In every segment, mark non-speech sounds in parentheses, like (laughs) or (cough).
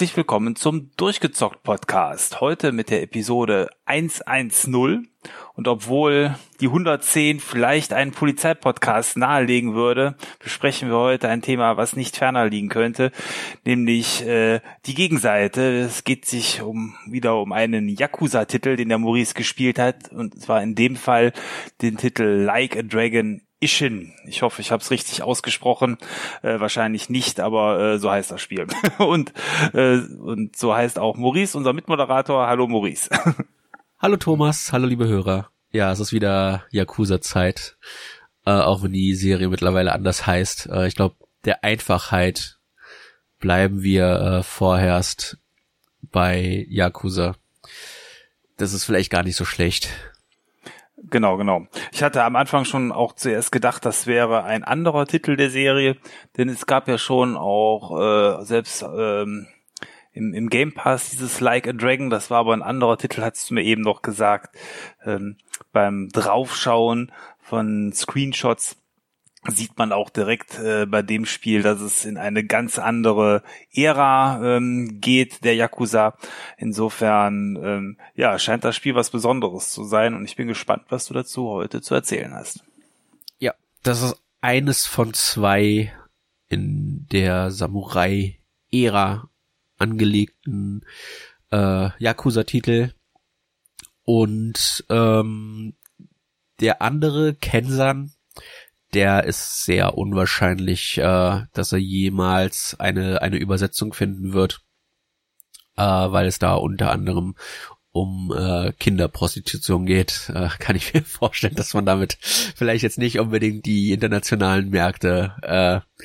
Herzlich willkommen zum Durchgezockt Podcast. Heute mit der Episode 110. Und obwohl die 110 vielleicht einen Polizeipodcast nahelegen würde, besprechen wir heute ein Thema, was nicht ferner liegen könnte, nämlich äh, die Gegenseite. Es geht sich um wieder um einen Yakuza-Titel, den der Maurice gespielt hat, und zwar in dem Fall den Titel Like a Dragon Ishin. Ich hoffe, ich habe es richtig ausgesprochen. Äh, wahrscheinlich nicht, aber äh, so heißt das Spiel. (laughs) und, äh, und so heißt auch Maurice, unser Mitmoderator. Hallo Maurice. (laughs) hallo Thomas, hallo liebe Hörer. Ja, es ist wieder Yakuza-Zeit. Äh, auch wenn die Serie mittlerweile anders heißt. Äh, ich glaube, der Einfachheit bleiben wir äh, vorherst bei Yakuza. Das ist vielleicht gar nicht so schlecht. Genau, genau. Ich hatte am Anfang schon auch zuerst gedacht, das wäre ein anderer Titel der Serie, denn es gab ja schon auch äh, selbst ähm, im, im Game Pass dieses Like a Dragon, das war aber ein anderer Titel, hast du mir eben noch gesagt. Ähm, beim Draufschauen von Screenshots sieht man auch direkt äh, bei dem Spiel, dass es in eine ganz andere Ära ähm, geht, der Yakuza. Insofern, ähm, ja, scheint das Spiel was Besonderes zu sein und ich bin gespannt, was du dazu heute zu erzählen hast. Ja, das ist eines von zwei in der Samurai-Ära angelegten äh, Yakuza-Titel und ähm, der andere, Kensan, der ist sehr unwahrscheinlich, äh, dass er jemals eine, eine Übersetzung finden wird, äh, weil es da unter anderem um äh, Kinderprostitution geht, äh, kann ich mir (laughs) vorstellen, dass man damit vielleicht jetzt nicht unbedingt die internationalen Märkte äh,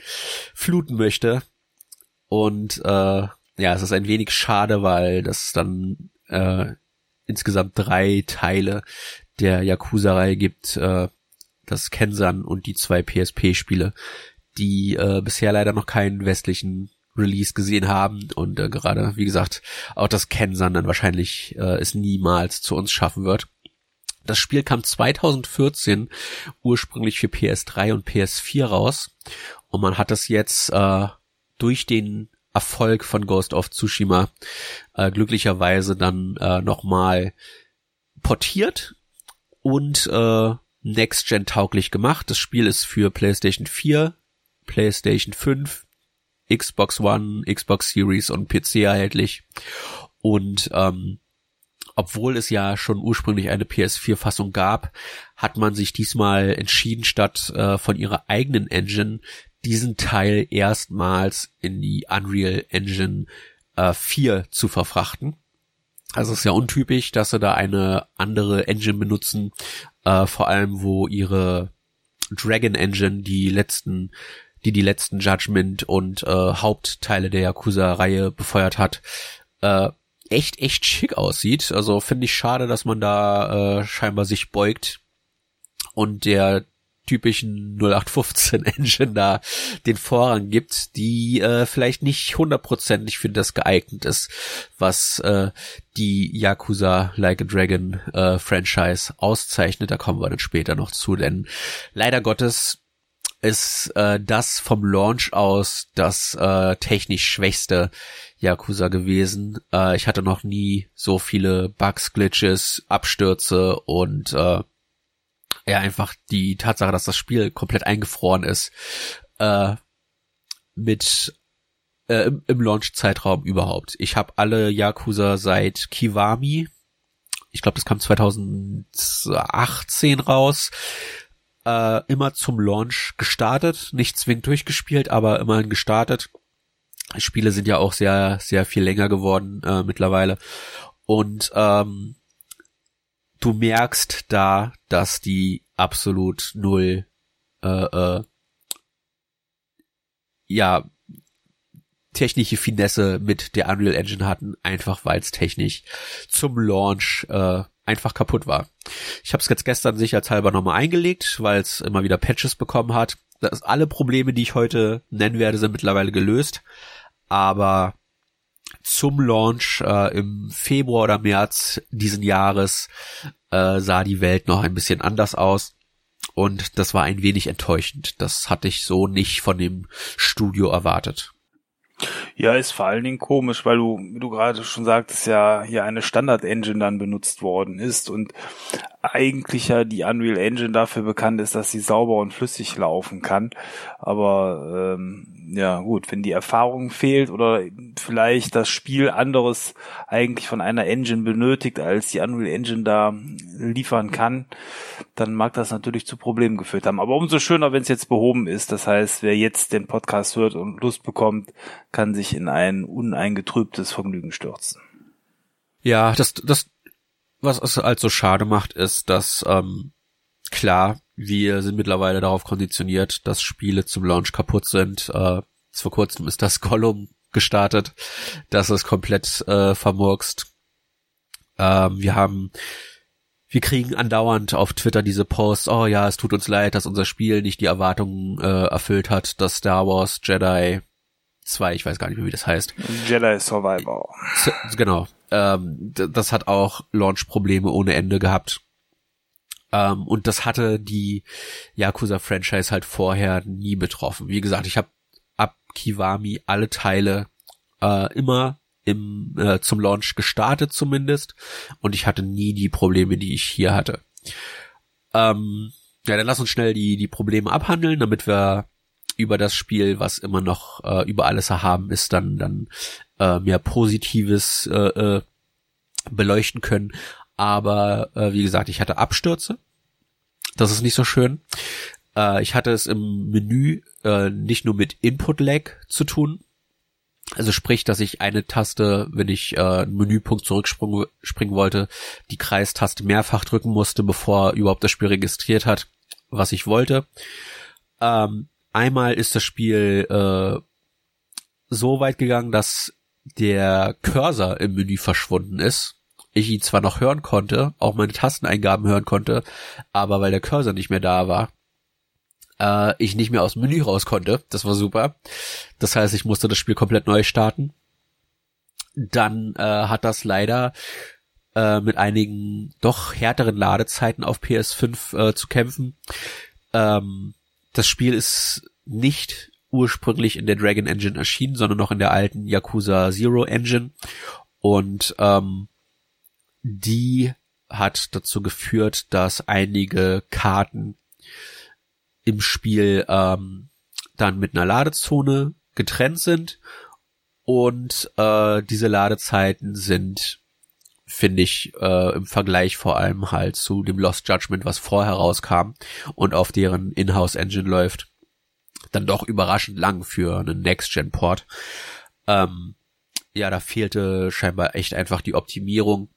fluten möchte. Und äh, ja, es ist ein wenig schade, weil das dann äh, insgesamt drei Teile der Yakuza-Reihe gibt, äh, das Kensan und die zwei PSP-Spiele, die äh, bisher leider noch keinen westlichen Release gesehen haben und äh, gerade, wie gesagt, auch das Kensan dann wahrscheinlich äh, es niemals zu uns schaffen wird. Das Spiel kam 2014 ursprünglich für PS3 und PS4 raus und man hat es jetzt äh, durch den Erfolg von Ghost of Tsushima äh, glücklicherweise dann äh, nochmal portiert und äh, Next-Gen tauglich gemacht. Das Spiel ist für PlayStation 4, PlayStation 5, Xbox One, Xbox Series und PC erhältlich. Und ähm, obwohl es ja schon ursprünglich eine PS4-Fassung gab, hat man sich diesmal entschieden, statt äh, von ihrer eigenen Engine diesen Teil erstmals in die Unreal Engine äh, 4 zu verfrachten. Also es ist ja untypisch, dass sie da eine andere Engine benutzen, äh, vor allem wo ihre Dragon Engine die letzten, die die letzten Judgment und äh, Hauptteile der Yakuza-Reihe befeuert hat, äh, echt echt schick aussieht. Also finde ich schade, dass man da äh, scheinbar sich beugt und der typischen 0815 (laughs) Engine da den Vorrang gibt, die äh, vielleicht nicht hundertprozentig für das geeignet ist, was äh, die Yakuza Like a Dragon äh, Franchise auszeichnet. Da kommen wir dann später noch zu, denn leider Gottes ist äh, das vom Launch aus das äh, technisch schwächste Yakuza gewesen. Äh, ich hatte noch nie so viele Bugs, Glitches, Abstürze und äh, ja einfach die Tatsache, dass das Spiel komplett eingefroren ist, äh, mit äh, im, im Launch-Zeitraum überhaupt. Ich habe alle Yakuza seit Kiwami, ich glaube, das kam 2018 raus, äh, immer zum Launch gestartet, nicht zwingend durchgespielt, aber immerhin gestartet. Spiele sind ja auch sehr, sehr viel länger geworden äh, mittlerweile. Und ähm, du merkst da, dass die absolut null äh, äh, ja technische Finesse mit der Unreal Engine hatten, einfach weil es technisch zum Launch äh, einfach kaputt war. Ich habe es jetzt gestern sicherheitshalber nochmal eingelegt, weil es immer wieder Patches bekommen hat. Das, alle Probleme, die ich heute nennen werde, sind mittlerweile gelöst. Aber zum Launch äh, im Februar oder März diesen Jahres äh, sah die Welt noch ein bisschen anders aus. Und das war ein wenig enttäuschend. Das hatte ich so nicht von dem Studio erwartet. Ja, ist vor allen Dingen komisch, weil du, du gerade schon sagtest, ja hier eine Standard-Engine dann benutzt worden ist und eigentlich ja die Unreal Engine dafür bekannt ist, dass sie sauber und flüssig laufen kann. Aber ähm, ja gut, wenn die Erfahrung fehlt oder vielleicht das Spiel anderes eigentlich von einer Engine benötigt, als die Unreal Engine da liefern kann, dann mag das natürlich zu Problemen geführt haben. Aber umso schöner, wenn es jetzt behoben ist. Das heißt, wer jetzt den Podcast hört und Lust bekommt, kann sich in ein uneingetrübtes Vergnügen stürzen. Ja, das, das, was es halt so schade macht, ist, dass ähm, klar, wir sind mittlerweile darauf konditioniert, dass Spiele zum Launch kaputt sind. Äh, vor kurzem ist das (laughs) Gollum gestartet. Das ist komplett äh, vermurkst. Ähm, wir haben wir kriegen andauernd auf Twitter diese Posts, oh ja, es tut uns leid, dass unser Spiel nicht die Erwartungen äh, erfüllt hat, dass Star Wars Jedi 2, ich weiß gar nicht mehr, wie das heißt. Jedi Survivor. Genau. Ähm, das hat auch Launch-Probleme ohne Ende gehabt. Ähm, und das hatte die Yakuza-Franchise halt vorher nie betroffen. Wie gesagt, ich habe ab Kiwami alle Teile äh, immer im äh, zum Launch gestartet zumindest und ich hatte nie die Probleme, die ich hier hatte. Ähm, ja, dann lass uns schnell die die Probleme abhandeln, damit wir über das Spiel, was immer noch äh, über alles erhaben ist, dann dann äh, mehr Positives äh, äh, beleuchten können. Aber äh, wie gesagt, ich hatte Abstürze. Das ist nicht so schön. Äh, ich hatte es im Menü äh, nicht nur mit Input-Lag zu tun, also sprich, dass ich eine Taste, wenn ich äh, einen Menüpunkt zurückspringen wollte, die Kreistaste mehrfach drücken musste, bevor überhaupt das Spiel registriert hat, was ich wollte. Ähm, einmal ist das Spiel äh, so weit gegangen, dass der Cursor im Menü verschwunden ist. Ich ihn zwar noch hören konnte, auch meine Tasteneingaben hören konnte, aber weil der Cursor nicht mehr da war, äh, ich nicht mehr aus dem Menü raus konnte. Das war super. Das heißt, ich musste das Spiel komplett neu starten. Dann äh, hat das leider äh, mit einigen doch härteren Ladezeiten auf PS5 äh, zu kämpfen. Ähm, das Spiel ist nicht ursprünglich in der Dragon Engine erschienen, sondern noch in der alten Yakuza Zero Engine. Und ähm, die hat dazu geführt, dass einige Karten im Spiel ähm, dann mit einer Ladezone getrennt sind und äh, diese Ladezeiten sind finde ich äh, im Vergleich vor allem halt zu dem Lost Judgment, was vorher rauskam und auf deren Inhouse Engine läuft, dann doch überraschend lang für einen Next-Gen-Port. Ähm, ja, da fehlte scheinbar echt einfach die Optimierung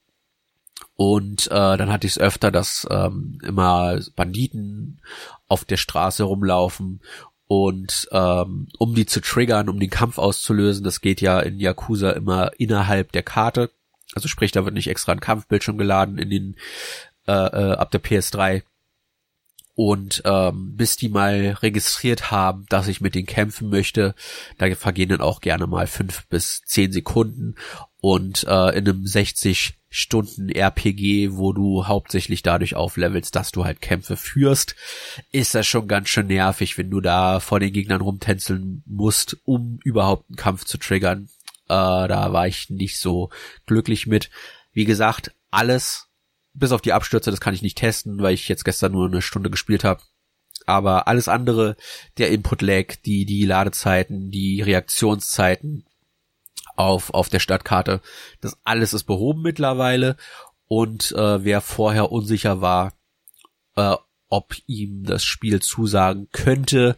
und äh, dann hatte ich es öfter, dass ähm, immer Banditen auf der Straße rumlaufen und ähm, um die zu triggern, um den Kampf auszulösen, das geht ja in Yakuza immer innerhalb der Karte. Also sprich, da wird nicht extra ein Kampfbildschirm geladen in den äh, äh, ab der PS3. Und ähm, bis die mal registriert haben, dass ich mit denen kämpfen möchte, da vergehen dann auch gerne mal fünf bis zehn Sekunden. Und äh, in einem 60 Stunden RPG, wo du hauptsächlich dadurch auflevelst, dass du halt Kämpfe führst, ist das schon ganz schön nervig, wenn du da vor den Gegnern rumtänzeln musst, um überhaupt einen Kampf zu triggern. Äh, da war ich nicht so glücklich mit. Wie gesagt, alles, bis auf die Abstürze, das kann ich nicht testen, weil ich jetzt gestern nur eine Stunde gespielt habe. Aber alles andere, der Input-Lag, die, die Ladezeiten, die Reaktionszeiten, auf, auf der Stadtkarte. Das alles ist behoben mittlerweile und äh, wer vorher unsicher war, äh, ob ihm das Spiel zusagen könnte,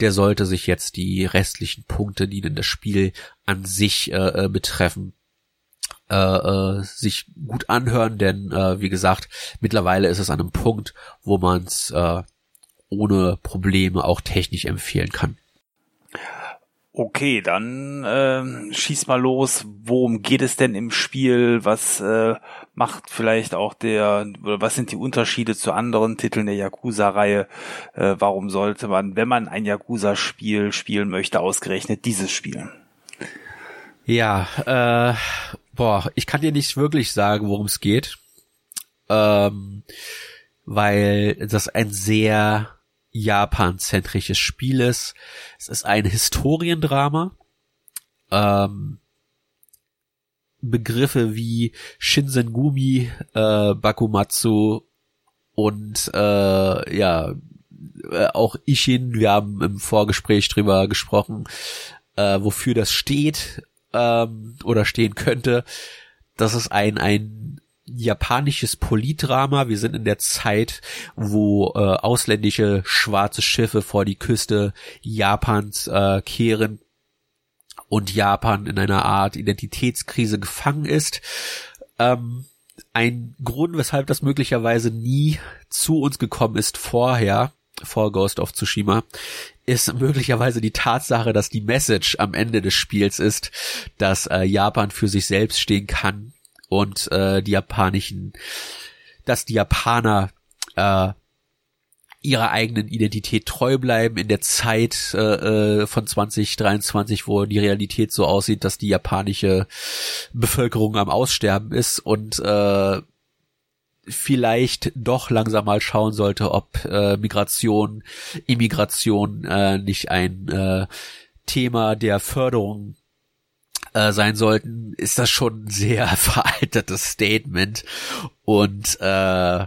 der sollte sich jetzt die restlichen Punkte, die denn das Spiel an sich äh, äh betreffen, äh, äh, sich gut anhören, denn äh, wie gesagt, mittlerweile ist es an einem Punkt, wo man es äh, ohne Probleme auch technisch empfehlen kann. Okay, dann äh, schieß mal los. Worum geht es denn im Spiel? Was äh, macht vielleicht auch der, oder was sind die Unterschiede zu anderen Titeln der Yakuza-Reihe? Äh, warum sollte man, wenn man ein Yakuza-Spiel spielen möchte, ausgerechnet dieses spielen? Ja, äh, boah, ich kann dir nicht wirklich sagen, worum es geht. Ähm, weil das ein sehr Japan-zentrisches Spiel ist. Es ist ein Historiendrama. ähm, Begriffe wie Shinsengumi, äh, Bakumatsu und äh, ja äh, auch Ishin. Wir haben im Vorgespräch drüber gesprochen, äh, wofür das steht ähm, oder stehen könnte. Das ist ein ein japanisches Politdrama. Wir sind in der Zeit, wo äh, ausländische schwarze Schiffe vor die Küste Japans äh, kehren und Japan in einer Art Identitätskrise gefangen ist. Ähm, ein Grund, weshalb das möglicherweise nie zu uns gekommen ist vorher, vor Ghost of Tsushima, ist möglicherweise die Tatsache, dass die Message am Ende des Spiels ist, dass äh, Japan für sich selbst stehen kann und äh, die japanischen, dass die Japaner äh, ihrer eigenen Identität treu bleiben in der Zeit äh, äh von 2023, wo die Realität so aussieht, dass die japanische Bevölkerung am Aussterben ist und äh, vielleicht doch langsam mal schauen sollte, ob äh, Migration, Immigration äh, nicht ein äh, Thema der Förderung äh, sein sollten, ist das schon ein sehr (laughs) veraltetes Statement und äh,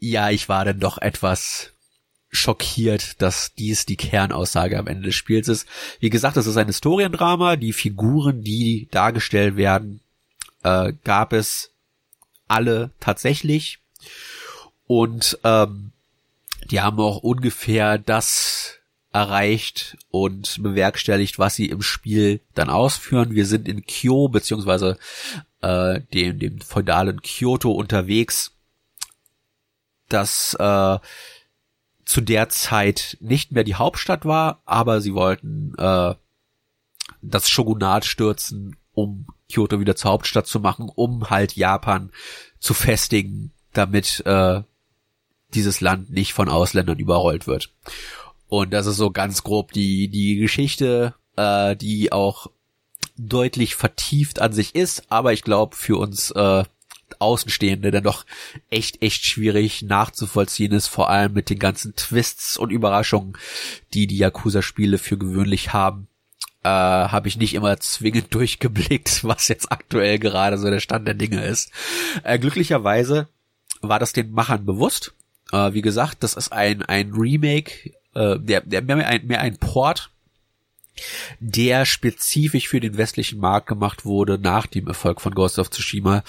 ja, ich war dann doch etwas schockiert, dass dies die Kernaussage am Ende des Spiels ist. Wie gesagt, es ist ein Historiendrama. Die Figuren, die dargestellt werden, äh, gab es alle tatsächlich. Und ähm, die haben auch ungefähr das erreicht und bewerkstelligt, was sie im Spiel dann ausführen. Wir sind in Kyo beziehungsweise äh, dem, dem feudalen Kyoto unterwegs das äh, zu der Zeit nicht mehr die Hauptstadt war, aber sie wollten äh, das Shogunat stürzen, um Kyoto wieder zur Hauptstadt zu machen, um halt Japan zu festigen, damit äh, dieses Land nicht von Ausländern überrollt wird. Und das ist so ganz grob die die Geschichte, äh, die auch deutlich vertieft an sich ist, aber ich glaube für uns äh, Außenstehende dann doch echt, echt schwierig nachzuvollziehen ist, vor allem mit den ganzen Twists und Überraschungen, die die Yakuza-Spiele für gewöhnlich haben. Äh, habe ich nicht immer zwingend (laughs) durchgeblickt, was jetzt aktuell gerade so der Stand der Dinge ist. Äh, glücklicherweise war das den Machern bewusst. Äh, wie gesagt, das ist ein, ein Remake, äh, der, der mehr ein, mehr ein Port der spezifisch für den westlichen Markt gemacht wurde nach dem Erfolg von Ghost of Tsushima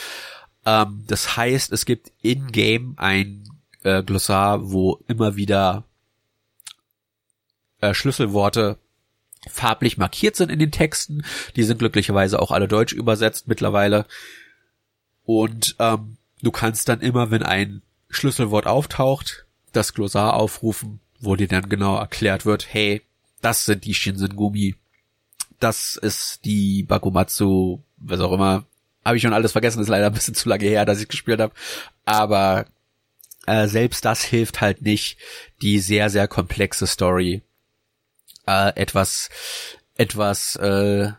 ähm, das heißt, es gibt in-game ein äh, Glossar, wo immer wieder äh, Schlüsselworte farblich markiert sind in den Texten. Die sind glücklicherweise auch alle deutsch übersetzt mittlerweile. Und ähm, du kannst dann immer, wenn ein Schlüsselwort auftaucht, das Glossar aufrufen, wo dir dann genau erklärt wird, hey, das sind die Shinsengumi, das ist die Bakumatsu, was auch immer, habe ich schon alles vergessen, ist leider ein bisschen zu lange her, dass ich gespielt habe. Aber äh, selbst das hilft halt nicht, die sehr, sehr komplexe Story äh, etwas, etwas äh,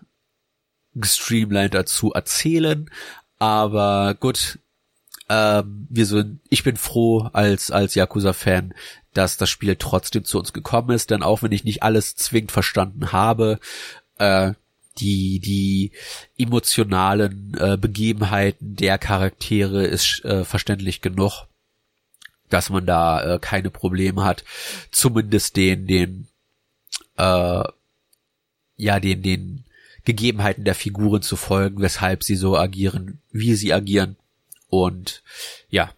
gestreamlined dazu erzählen. Aber gut, ähm, wir sind, ich bin froh als, als Yakuza-Fan, dass das Spiel trotzdem zu uns gekommen ist, denn auch wenn ich nicht alles zwingend verstanden habe, äh, die die emotionalen äh, Begebenheiten der Charaktere ist äh, verständlich genug, dass man da äh, keine Probleme hat, zumindest den den äh, ja den den Gegebenheiten der Figuren zu folgen, weshalb sie so agieren, wie sie agieren. Und ja,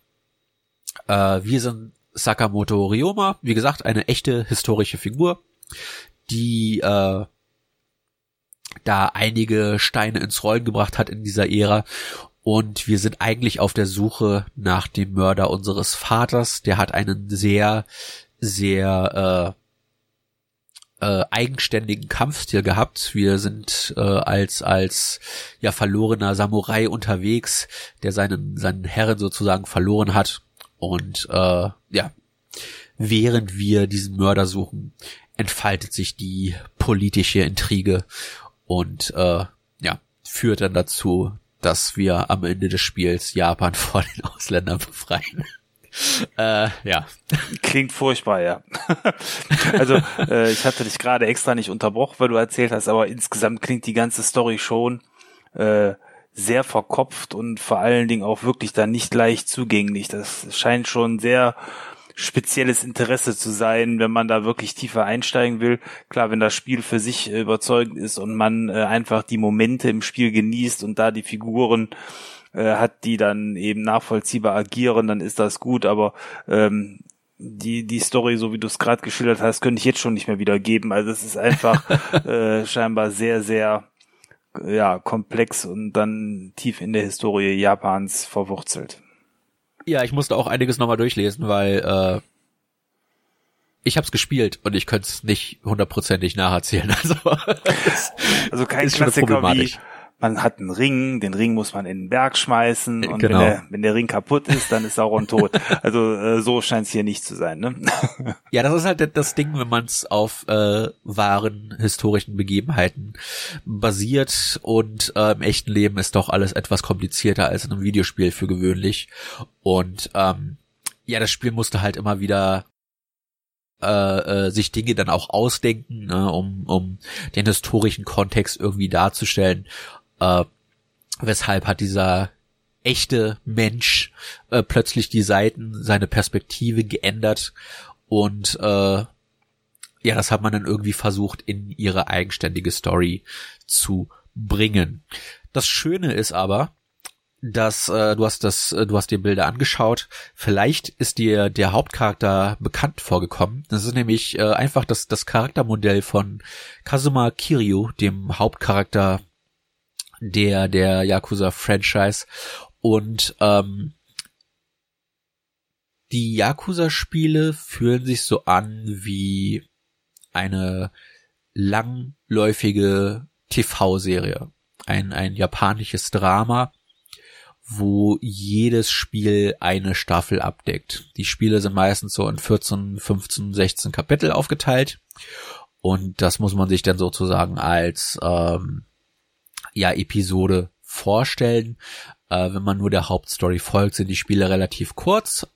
äh, wir sind Sakamoto Ryoma, wie gesagt, eine echte historische Figur, die äh, da einige Steine ins Rollen gebracht hat in dieser Ära. Und wir sind eigentlich auf der Suche nach dem Mörder unseres Vaters. Der hat einen sehr, sehr äh, äh, eigenständigen Kampfstil gehabt. Wir sind äh, als als ja verlorener Samurai unterwegs, der seinen seinen Herren sozusagen verloren hat. Und äh, ja, während wir diesen Mörder suchen, entfaltet sich die politische Intrige und äh, ja, führt dann dazu, dass wir am Ende des Spiels Japan (laughs) vor den Ausländern befreien. (laughs) äh, ja. Klingt furchtbar, ja. (laughs) also äh, ich hatte dich gerade extra nicht unterbrochen, weil du erzählt hast, aber insgesamt klingt die ganze Story schon äh, sehr verkopft und vor allen Dingen auch wirklich dann nicht leicht zugänglich. Das scheint schon sehr spezielles Interesse zu sein, wenn man da wirklich tiefer einsteigen will. Klar, wenn das Spiel für sich überzeugend ist und man äh, einfach die Momente im Spiel genießt und da die Figuren äh, hat, die dann eben nachvollziehbar agieren, dann ist das gut, aber ähm, die, die Story, so wie du es gerade geschildert hast, könnte ich jetzt schon nicht mehr wiedergeben. Also es ist einfach (laughs) äh, scheinbar sehr, sehr ja, komplex und dann tief in der Historie Japans verwurzelt. Ja, ich musste auch einiges nochmal durchlesen, weil äh, ich hab's gespielt und ich könnte es nicht hundertprozentig nacherzählen. (laughs) Also, (laughs) also kein Klassiker wie man hat einen Ring, den Ring muss man in den Berg schmeißen und genau. wenn, der, wenn der Ring kaputt ist, dann ist Sauron tot. (laughs) Also äh, so scheint es hier nicht zu sein. Ne? Ja, das ist halt das Ding, wenn man es auf äh, wahren historischen Begebenheiten basiert und äh, im echten Leben ist doch alles etwas komplizierter als in einem Videospiel für gewöhnlich. Und ähm, ja, das Spiel musste halt immer wieder äh, äh, sich Dinge dann auch ausdenken, ne, um, um den historischen Kontext irgendwie darzustellen. Äh, weshalb hat dieser echte Mensch äh, plötzlich die Seiten, seine Perspektive geändert und äh, ja, das hat man dann irgendwie versucht in ihre eigenständige Story zu bringen. Das Schöne ist aber, dass äh, du hast das, äh, du hast dir Bilder angeschaut. Vielleicht ist dir der Hauptcharakter bekannt vorgekommen. Das ist nämlich äh, einfach das das Charaktermodell von Kazuma Kiryu, dem Hauptcharakter der der Yakuza Franchise. Und ähm, die Yakuza-Spiele fühlen sich so an wie eine langläufige TV-Serie. Ein, ein japanisches Drama, wo jedes Spiel eine Staffel abdeckt. Die Spiele sind meistens so in 14, 15, 16 Kapitel aufgeteilt. Und das muss man sich dann sozusagen als ähm, ja Episode vorstellen. Äh, wenn man nur der Hauptstory folgt, sind die Spiele relativ kurz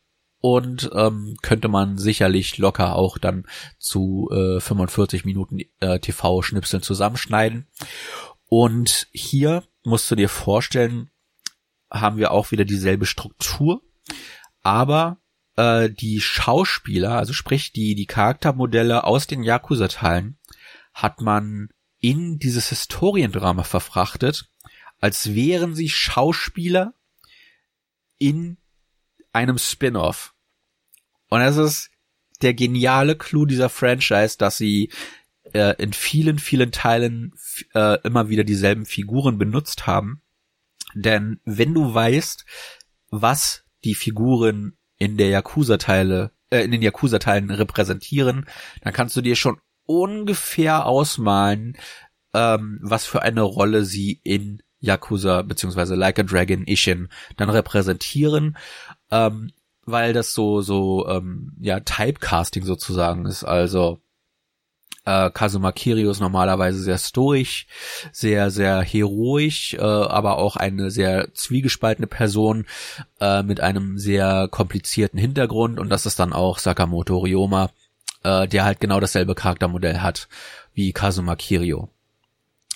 und ähm, könnte man sicherlich locker auch dann zu äh, 45 Minuten äh, TV-Schnipseln zusammenschneiden. Und hier musst du dir vorstellen, haben wir auch wieder dieselbe Struktur, aber äh, die Schauspieler, also sprich die die Charaktermodelle aus den Yakuza-Teilen, hat man in dieses Historiendrama verfrachtet, als wären sie Schauspieler in einem Spin-off. Und das ist der geniale Clou dieser Franchise, dass sie äh, in vielen, vielen Teilen äh, immer wieder dieselben Figuren benutzt haben. Denn wenn du weißt, was die Figuren in der Yakuza-Teile, äh, in den Yakuza-Teilen repräsentieren, dann kannst du dir schon ungefähr ausmalen, ähm, was für eine Rolle sie in Yakuza beziehungsweise Like a Dragon Ishin dann repräsentieren, ähm, weil das so so ähm, ja Typecasting sozusagen ist. Also äh, Kazuma Kiryu ist normalerweise sehr stoisch, sehr, sehr heroisch, äh, aber auch eine sehr zwiegespaltene Person äh, mit einem sehr komplizierten Hintergrund und das ist dann auch Sakamoto Ryoma, äh, der halt genau dasselbe Charaktermodell hat wie Kazuma Kiryu.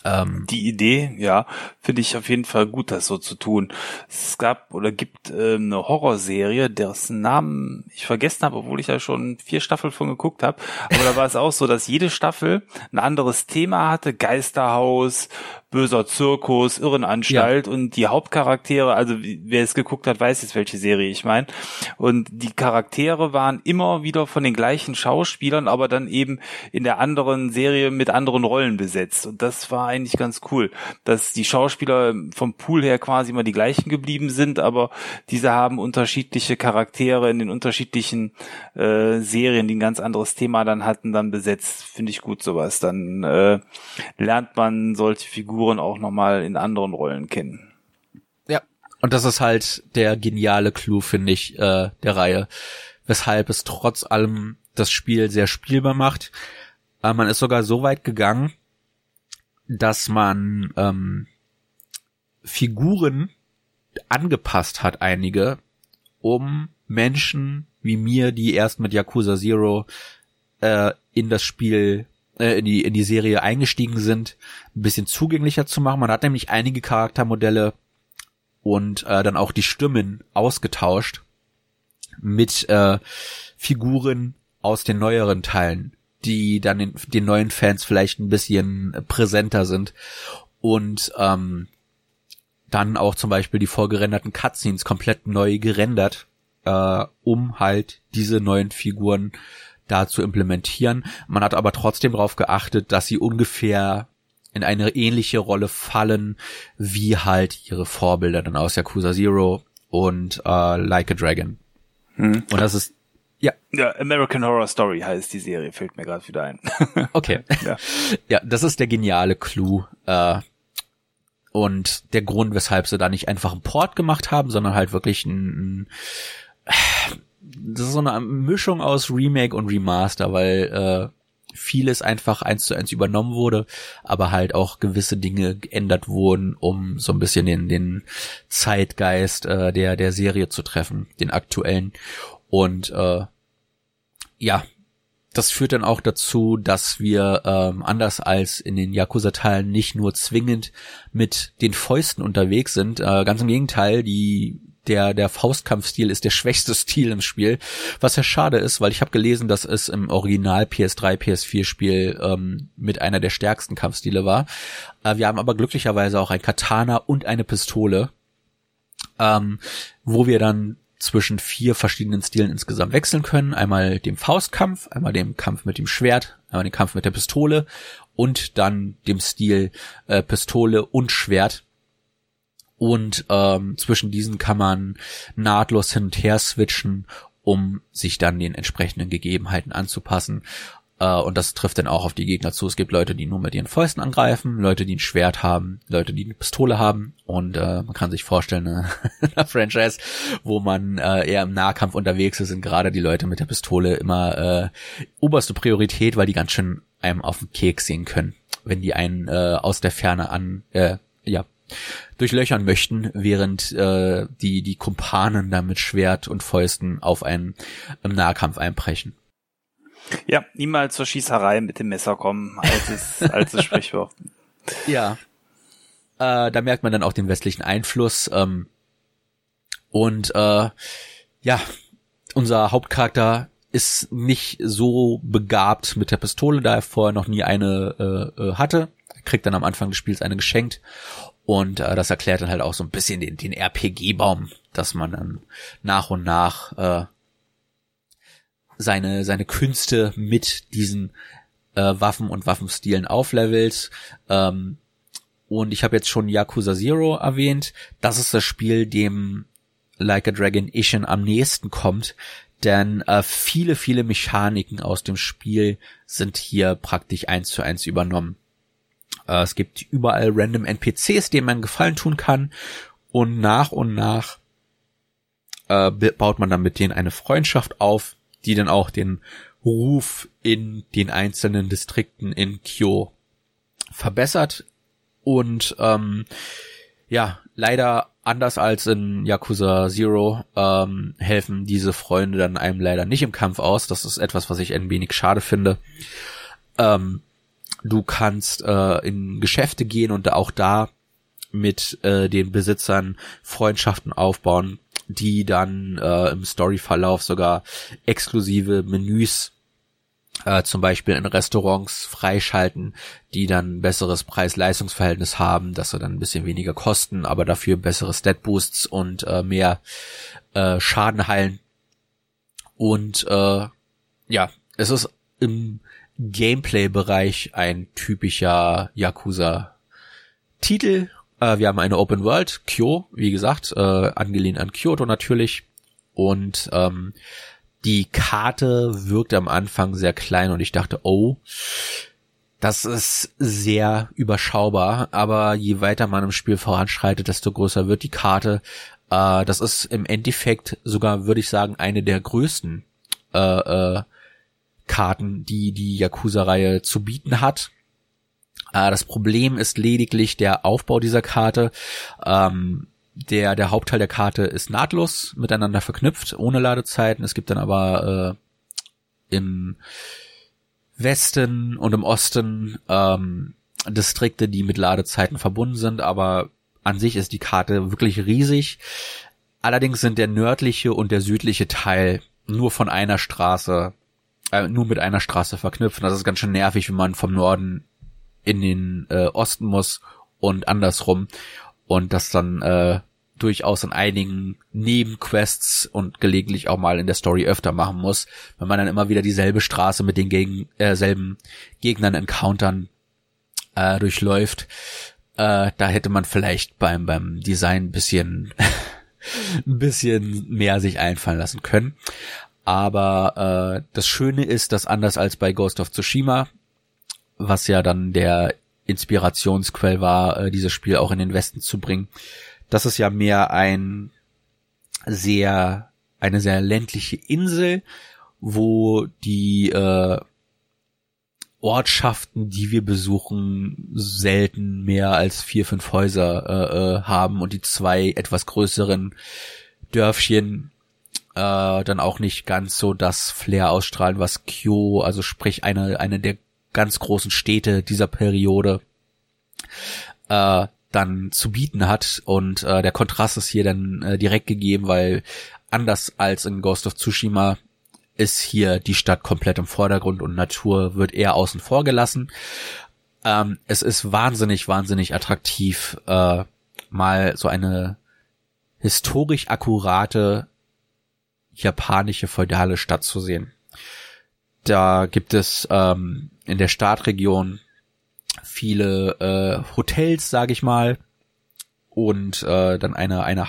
Ähm, die Idee, ja, finde ich auf jeden Fall gut, das so zu tun. Es gab oder gibt äh, eine Horrorserie, dessen Namen ich vergessen habe, obwohl ich ja schon vier Staffeln von geguckt habe. Aber da war es auch so, dass jede Staffel ein anderes Thema hatte. Geisterhaus, böser Zirkus, Irrenanstalt ja. und die Hauptcharaktere, also wer es geguckt hat, weiß jetzt, welche Serie ich meine. Und die Charaktere waren immer wieder von den gleichen Schauspielern, aber dann eben in der anderen Serie mit anderen Rollen besetzt. Und das war eigentlich ganz cool, dass die Schauspieler vom Pool her quasi immer die gleichen geblieben sind, aber diese haben unterschiedliche Charaktere in den unterschiedlichen äh, Serien, die ein ganz anderes Thema dann hatten, dann besetzt. Finde ich gut sowas. Dann äh, lernt man solche Figuren Figuren auch nochmal in anderen Rollen kennen. Ja, und das ist halt der geniale Clou, finde ich, äh, der Reihe, weshalb es trotz allem das Spiel sehr spielbar macht. Äh, man ist sogar so weit gegangen, dass man ähm, Figuren angepasst hat, einige, um Menschen wie mir, die erst mit Yakuza Zero äh, in das Spiel äh, in die in die Serie eingestiegen sind, ein bisschen zugänglicher zu machen. Man hat nämlich einige Charaktermodelle und äh, dann auch die Stimmen ausgetauscht mit äh, Figuren aus den neueren Teilen, die dann den, den neuen Fans vielleicht ein bisschen präsenter sind und ähm, dann auch zum Beispiel die vorgerenderten Cutscenes komplett neu gerendert, äh, um halt diese neuen Figuren da zu implementieren. Man hat aber trotzdem darauf geachtet, dass sie ungefähr in eine ähnliche Rolle fallen, wie halt ihre Vorbilder dann aus Yakuza Zero und äh, Like a Dragon. Hm. Und das ist ja. Ja, American Horror Story heißt die Serie, fällt mir gerade wieder ein. (laughs) okay. Ja. ja, das ist der geniale Clou. Äh, und der Grund, weshalb sie da nicht einfach einen Port gemacht haben, sondern halt wirklich ein, ein das ist so eine Mischung aus Remake und Remaster, weil äh, vieles einfach eins zu eins übernommen wurde, aber halt auch gewisse Dinge geändert wurden, um so ein bisschen den, den Zeitgeist äh, der, der Serie zu treffen, den aktuellen. Und äh, ja, das führt dann auch dazu, dass wir ähm, anders als in den Yakuza-Teilen nicht nur zwingend mit den Fäusten unterwegs sind. Äh, ganz im Gegenteil, die der der Faustkampfstil ist der schwächste Stil im Spiel, was ja schade ist, weil ich habe gelesen, dass es im Original PS3 PS4 Spiel ähm, mit einer der stärksten Kampfstile war. Äh, wir haben aber glücklicherweise auch ein Katana und eine Pistole, ähm, wo wir dann zwischen vier verschiedenen Stilen insgesamt wechseln können. Einmal dem Faustkampf, einmal dem Kampf mit dem Schwert, einmal den Kampf mit der Pistole und dann dem Stil äh, Pistole und Schwert. Und ähm, zwischen diesen kann man nahtlos hin und her switchen, um sich dann den entsprechenden Gegebenheiten anzupassen. Äh, und das trifft dann auch auf die Gegner zu. Es gibt Leute, die nur mit ihren Fäusten angreifen, Leute, die ein Schwert haben, Leute, die eine Pistole haben. Und äh, man kann sich vorstellen, (laughs) eine, eine Franchise, wo man äh, eher im Nahkampf unterwegs ist, sind gerade die Leute mit der Pistole immer äh, oberste Priorität, weil die ganz schön einem auf den Keks sehen können, wenn die einen äh, aus der Ferne an, äh, ja, durchlöchern möchten, während äh, die die Kumpanen da mit Schwert und Fäusten auf einen im Nahkampf einbrechen. Ja, niemals zur Schießerei mit dem Messer kommen, altes, (laughs) altes Sprichwort. Ja. Äh, da merkt man dann auch den westlichen Einfluss. Ähm, und äh, ja, unser Hauptcharakter ist nicht so begabt mit der Pistole, da er vorher noch nie eine äh, äh hatte. Er kriegt dann am Anfang des Spiels eine geschenkt. Und äh, das erklärt dann halt auch so ein bisschen den, den RPG-Baum, dass man dann nach und nach äh, seine, seine Künste mit diesen äh, Waffen und Waffenstilen auflevelt. Ähm, und ich habe jetzt schon Yakuza Zero erwähnt. Das ist das Spiel, dem Like a Dragon Ishin am nächsten kommt. Denn äh, viele, viele Mechaniken aus dem Spiel sind hier praktisch eins zu eins übernommen. Äh, es gibt überall random NPCs, denen man Gefallen tun kann. Und nach und nach äh, baut man dann mit denen eine Freundschaft auf die dann auch den Ruf in den einzelnen Distrikten in Kyo verbessert und ähm, ja, leider anders als in Yakuza Zero ähm, helfen diese Freunde dann einem leider nicht im Kampf aus. Das ist etwas, was ich ein wenig schade finde. Ähm, du kannst äh, in Geschäfte gehen und auch da mit äh, den Besitzern Freundschaften aufbauen die dann äh, im Storyverlauf sogar exklusive Menüs äh, zum Beispiel in Restaurants freischalten, die dann besseres Preis-Leistungs-Verhältnis haben, dass sie dann ein bisschen weniger kosten, aber dafür bessere Stat-Boosts und äh, mehr äh, Schaden heilen. Und äh, ja, es ist im Gameplay-Bereich ein typischer Yakuza-Titel äh, wir haben eine Open World, Kyo, wie gesagt, äh, angelehnt an Kyoto natürlich. Und ähm, die Karte wirkte am Anfang sehr klein und ich dachte, oh, das ist sehr überschaubar, aber je weiter man im Spiel voranschreitet, desto größer wird die Karte. Äh, das ist im Endeffekt sogar, würde ich sagen, eine der größten äh, äh, Karten, die die Yakuza-Reihe zu bieten hat. Äh, das Problem ist lediglich der Aufbau dieser Karte. Ähm, der, der Hauptteil der Karte ist nahtlos miteinander verknüpft, ohne Ladezeiten. Es gibt dann aber äh, im Westen und im Osten ähm, Distrikte, die mit Ladezeiten verbunden sind, aber an sich ist die Karte wirklich riesig. Allerdings sind der nördliche und der südliche Teil nur von einer Straße, äh, nur mit einer Straße verknüpft. Das ist ganz schön nervig, wenn man vom Norden in den äh, Osten muss und andersrum und das dann äh, durchaus in einigen Nebenquests und gelegentlich auch mal in der Story öfter machen muss, wenn man dann immer wieder dieselbe Straße mit den gegen, äh, selben Gegnern encountern äh, durchläuft. Äh, da hätte man vielleicht beim beim Design ein bisschen (laughs) ein bisschen mehr sich einfallen lassen können. Aber äh, das Schöne ist, dass anders als bei Ghost of Tsushima, was ja dann der Inspirationsquell war, äh, dieses Spiel auch in den Westen zu bringen, das ist ja mehr ein sehr, eine sehr ländliche Insel, wo die äh, Ortschaften, die wir besuchen, selten mehr als vier, fünf Häuser äh, äh, haben und die zwei etwas größeren Dörfchen äh, dann auch nicht ganz so das Flair ausstrahlen, was Kyo, also sprich eine, eine der ganz großen Städte dieser Periode, äh, dann zu bieten hat. Und äh, der Kontrast ist hier dann äh, direkt gegeben, weil anders als in Ghost of Tsushima ist hier die Stadt komplett im Vordergrund und Natur wird eher außen vor gelassen. Ähm, es ist wahnsinnig, wahnsinnig attraktiv, äh, mal so eine historisch akkurate japanische feudale Stadt zu sehen. Da gibt es ähm, in der Startregion viele äh, Hotels, sage ich mal, und äh, dann eine eine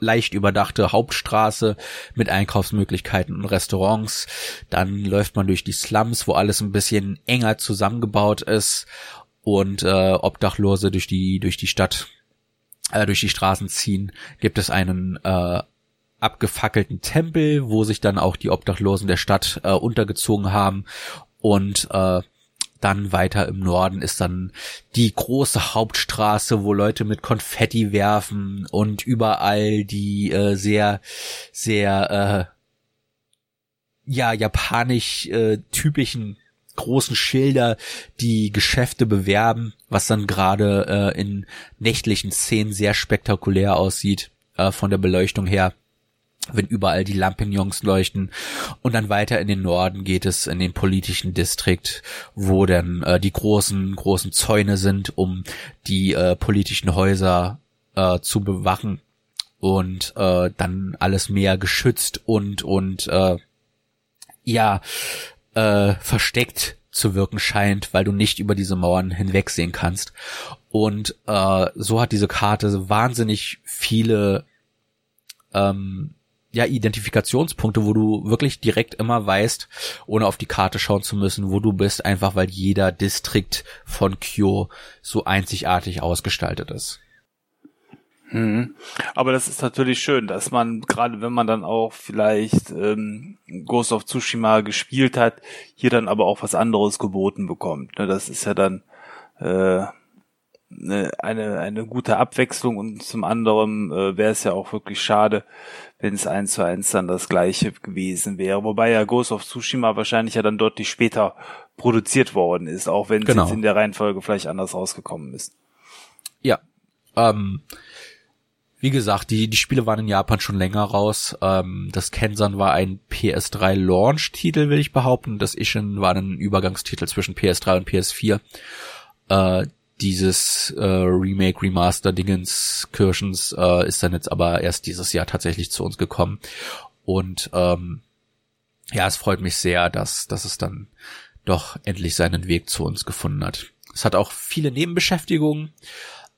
leicht überdachte Hauptstraße mit Einkaufsmöglichkeiten und Restaurants. Dann läuft man durch die Slums, wo alles ein bisschen enger zusammengebaut ist und äh, Obdachlose durch die durch die Stadt äh, durch die Straßen ziehen. Gibt es einen äh, abgefackelten Tempel, wo sich dann auch die Obdachlosen der Stadt äh, untergezogen haben. Und äh, dann weiter im Norden ist dann die große Hauptstraße, wo Leute mit Konfetti werfen und überall die äh, sehr, sehr, äh, ja, japanisch äh, typischen großen Schilder, die Geschäfte bewerben, was dann gerade äh, in nächtlichen Szenen sehr spektakulär aussieht, äh, von der Beleuchtung her wenn überall die Lampignons leuchten. Und dann weiter in den Norden geht es in den politischen Distrikt, wo dann äh, die großen, großen Zäune sind, um die äh, politischen Häuser äh, zu bewachen und äh, dann alles mehr geschützt und und äh, ja äh, versteckt zu wirken scheint, weil du nicht über diese Mauern hinwegsehen kannst. Und äh, so hat diese Karte wahnsinnig viele ähm, ja, Identifikationspunkte, wo du wirklich direkt immer weißt, ohne auf die Karte schauen zu müssen, wo du bist, einfach weil jeder Distrikt von Kyo so einzigartig ausgestaltet ist. Mhm. Aber das ist natürlich schön, dass man, gerade wenn man dann auch vielleicht ähm, Ghost of Tsushima gespielt hat, hier dann aber auch was anderes geboten bekommt. Ne, das ist ja dann äh, eine, eine, eine gute Abwechslung und zum anderen äh, wäre es ja auch wirklich schade, wenn es eins zu eins dann das gleiche gewesen wäre. Wobei ja Ghost of Tsushima wahrscheinlich ja dann deutlich später produziert worden ist, auch wenn genau. es jetzt in der Reihenfolge vielleicht anders rausgekommen ist. Ja. Ähm, wie gesagt, die, die Spiele waren in Japan schon länger raus. Ähm, das Kensan war ein PS3 Launch-Titel, will ich behaupten. Das Ishin war ein Übergangstitel zwischen PS3 und PS4. Äh, dieses äh, Remake, Remaster Dingens Kirschens äh, ist dann jetzt aber erst dieses Jahr tatsächlich zu uns gekommen. Und ähm, ja, es freut mich sehr, dass, dass es dann doch endlich seinen Weg zu uns gefunden hat. Es hat auch viele Nebenbeschäftigungen.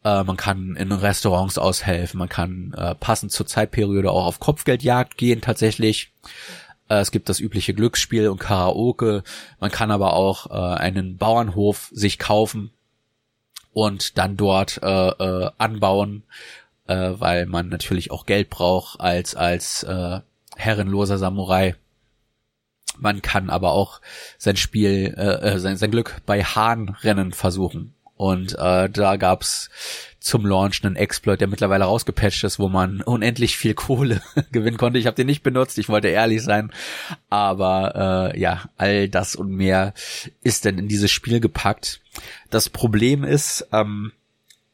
Äh, man kann in Restaurants aushelfen, man kann äh, passend zur Zeitperiode auch auf Kopfgeldjagd gehen tatsächlich. Äh, es gibt das übliche Glücksspiel und Karaoke. Man kann aber auch äh, einen Bauernhof sich kaufen, und dann dort äh, äh, anbauen, äh, weil man natürlich auch Geld braucht als als äh, herrenloser Samurai. Man kann aber auch sein Spiel, äh, äh sein, sein Glück bei Hahnrennen versuchen Und äh, da gab's zum Launch einen Exploit, der mittlerweile rausgepatcht ist, wo man unendlich viel Kohle (laughs) gewinnen konnte. Ich habe den nicht benutzt, ich wollte ehrlich sein. Aber äh, ja, all das und mehr ist denn in dieses Spiel gepackt. Das Problem ist, ähm,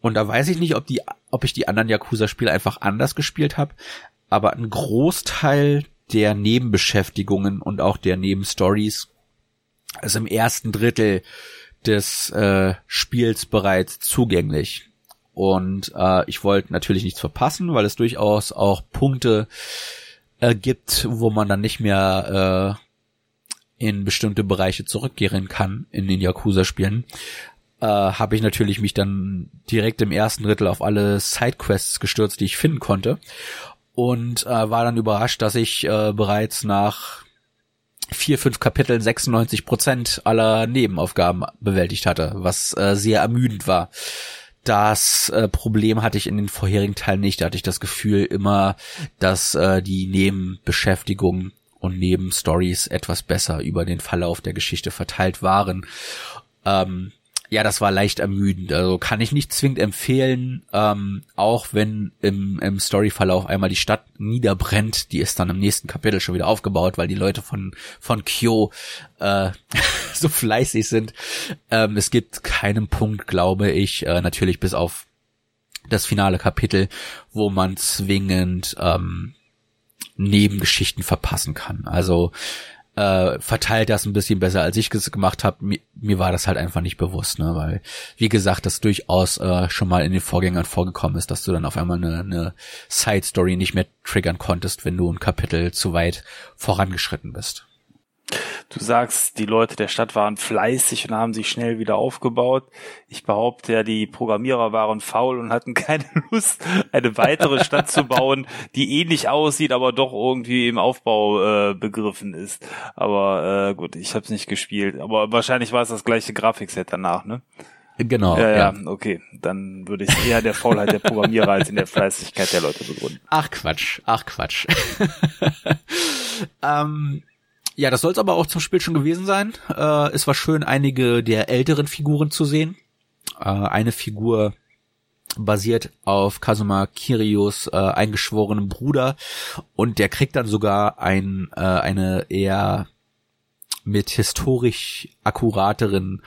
und da weiß ich nicht, ob die, ob ich die anderen Yakuza-Spiele einfach anders gespielt habe, aber ein Großteil der Nebenbeschäftigungen und auch der Nebenstories ist im ersten Drittel des äh, Spiels bereits zugänglich. Und äh, ich wollte natürlich nichts verpassen, weil es durchaus auch Punkte äh, gibt, wo man dann nicht mehr äh, in bestimmte Bereiche zurückkehren kann in den Yakuza-Spielen. Äh, habe ich natürlich mich dann direkt im ersten Drittel auf alle Sidequests gestürzt, die ich finden konnte. Und äh, war dann überrascht, dass ich äh, bereits nach vier, fünf Kapiteln 96 Prozent aller Nebenaufgaben bewältigt hatte, was äh, sehr ermüdend war. Das äh, Problem hatte ich in den vorherigen Teilen nicht. Da hatte ich das Gefühl immer, dass äh, die Nebenbeschäftigungen und Nebenstories etwas besser über den Verlauf der Geschichte verteilt waren. Ähm, ja, das war leicht ermüdend. Also kann ich nicht zwingend empfehlen, ähm, auch wenn im, im Storyverlauf einmal die Stadt niederbrennt, die ist dann im nächsten Kapitel schon wieder aufgebaut, weil die Leute von, von Kyo äh, (laughs) so fleißig sind. Ähm, es gibt keinen Punkt, glaube ich, äh, natürlich bis auf das finale Kapitel, wo man zwingend ähm, Nebengeschichten verpassen kann. Also äh, verteilt das ein bisschen besser, als ich es gemacht habe. Mir, mir war das halt einfach nicht bewusst, ne? Weil, wie gesagt, das durchaus äh, schon mal in den Vorgängern vorgekommen ist, dass du dann auf einmal eine, eine Side-Story nicht mehr triggern konntest, wenn du ein Kapitel zu weit vorangeschritten bist. Du sagst, die Leute der Stadt waren fleißig und haben sich schnell wieder aufgebaut. Ich behaupte ja, die Programmierer waren faul und hatten (laughs) keine Lust, eine weitere Stadt zu bauen, die ähnlich aussieht, aber doch irgendwie im Aufbau äh, begriffen ist. Aber äh, gut, ich habe es nicht gespielt. Aber wahrscheinlich war es das gleiche Grafikset danach, ne? Genau. Ja, ja, ja, okay. Dann würde ich eher der Faulheit der Programmierer als in der Fleißigkeit der Leute begründen. Ach Quatsch, ach Quatsch. (laughs) ähm, ja, das soll es aber auch zum Spiel schon gewesen sein. Äh, es war schön, einige der älteren Figuren zu sehen. Äh, eine Figur basiert auf Kazuma Kirios äh, eingeschworenem Bruder und der kriegt dann sogar ein, äh, eine eher mit historisch akkurateren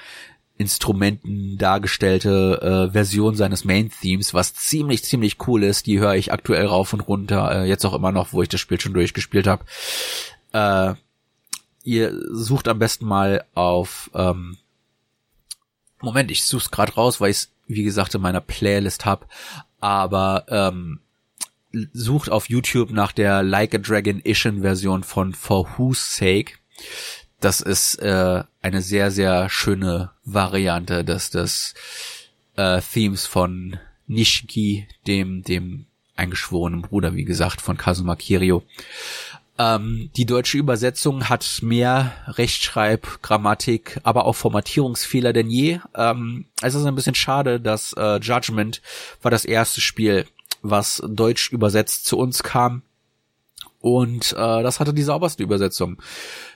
Instrumenten dargestellte äh, Version seines Main-Themes, was ziemlich, ziemlich cool ist. Die höre ich aktuell rauf und runter, äh, jetzt auch immer noch, wo ich das Spiel schon durchgespielt habe. Äh, ihr sucht am besten mal auf ähm, Moment, ich such's gerade raus, weil ich wie gesagt in meiner Playlist hab, aber ähm, sucht auf YouTube nach der Like a Dragon Ishin Version von For Whose Sake. Das ist äh, eine sehr sehr schöne Variante des des äh, Themes von Nishiki, dem dem eingeschworenen Bruder, wie gesagt, von Kazuma Kirio. Ähm, die deutsche Übersetzung hat mehr Rechtschreib, Grammatik, aber auch Formatierungsfehler denn je. Ähm, es ist ein bisschen schade, dass äh, Judgment war das erste Spiel, was deutsch übersetzt zu uns kam. Und äh, das hatte die sauberste Übersetzung.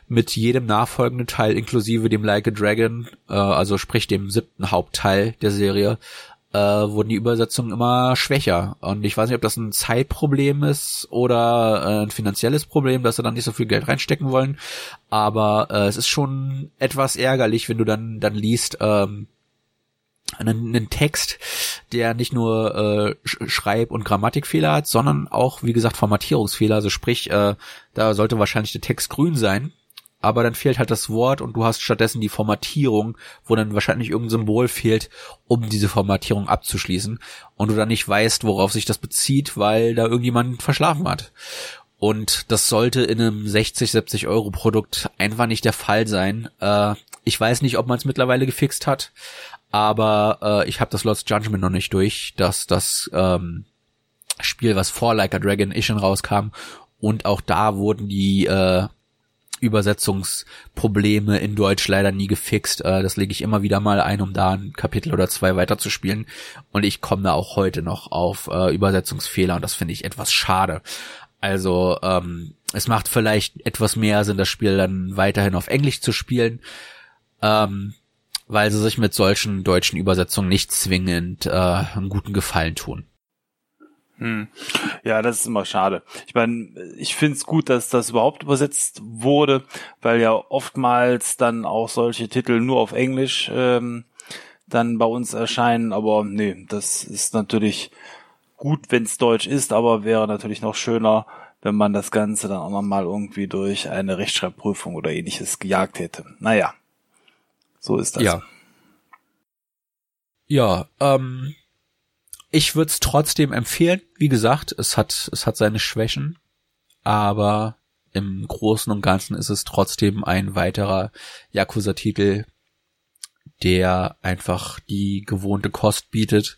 Mit jedem nachfolgenden Teil inklusive dem Like a Dragon, äh, also sprich dem siebten Hauptteil der Serie, äh, wurden die Übersetzungen immer schwächer. Und ich weiß nicht, ob das ein Zeitproblem ist oder äh, ein finanzielles Problem, dass sie dann nicht so viel Geld reinstecken wollen. Aber äh, es ist schon etwas ärgerlich, wenn du dann dann liest. Ähm, einen, einen Text, der nicht nur äh, Schreib- und Grammatikfehler hat, sondern auch, wie gesagt, Formatierungsfehler. Also sprich, äh, da sollte wahrscheinlich der Text grün sein, aber dann fehlt halt das Wort und du hast stattdessen die Formatierung, wo dann wahrscheinlich irgendein Symbol fehlt, um diese Formatierung abzuschließen und du dann nicht weißt, worauf sich das bezieht, weil da irgendjemand verschlafen hat. Und das sollte in einem 60, 70 Euro Produkt einfach nicht der Fall sein. Äh, ich weiß nicht, ob man es mittlerweile gefixt hat, aber äh, ich habe das Lost Judgment noch nicht durch, dass das ähm, Spiel, was vor Like a Dragon Ishin rauskam und auch da wurden die äh, Übersetzungsprobleme in Deutsch leider nie gefixt. Äh, das lege ich immer wieder mal ein, um da ein Kapitel oder zwei weiterzuspielen. Und ich komme da auch heute noch auf äh, Übersetzungsfehler und das finde ich etwas schade. Also ähm, es macht vielleicht etwas mehr Sinn, das Spiel dann weiterhin auf Englisch zu spielen. Ähm, weil sie sich mit solchen deutschen Übersetzungen nicht zwingend äh, einen guten Gefallen tun. Hm. Ja, das ist immer schade. Ich meine, ich finde es gut, dass das überhaupt übersetzt wurde, weil ja oftmals dann auch solche Titel nur auf Englisch ähm, dann bei uns erscheinen. Aber nee, das ist natürlich gut, wenn es Deutsch ist, aber wäre natürlich noch schöner, wenn man das Ganze dann auch nochmal irgendwie durch eine Rechtschreibprüfung oder ähnliches gejagt hätte. Naja, so ist das. Ja. Ja, ähm, ich würde es trotzdem empfehlen. Wie gesagt, es hat, es hat seine Schwächen, aber im Großen und Ganzen ist es trotzdem ein weiterer Yakuza-Titel, der einfach die gewohnte Kost bietet,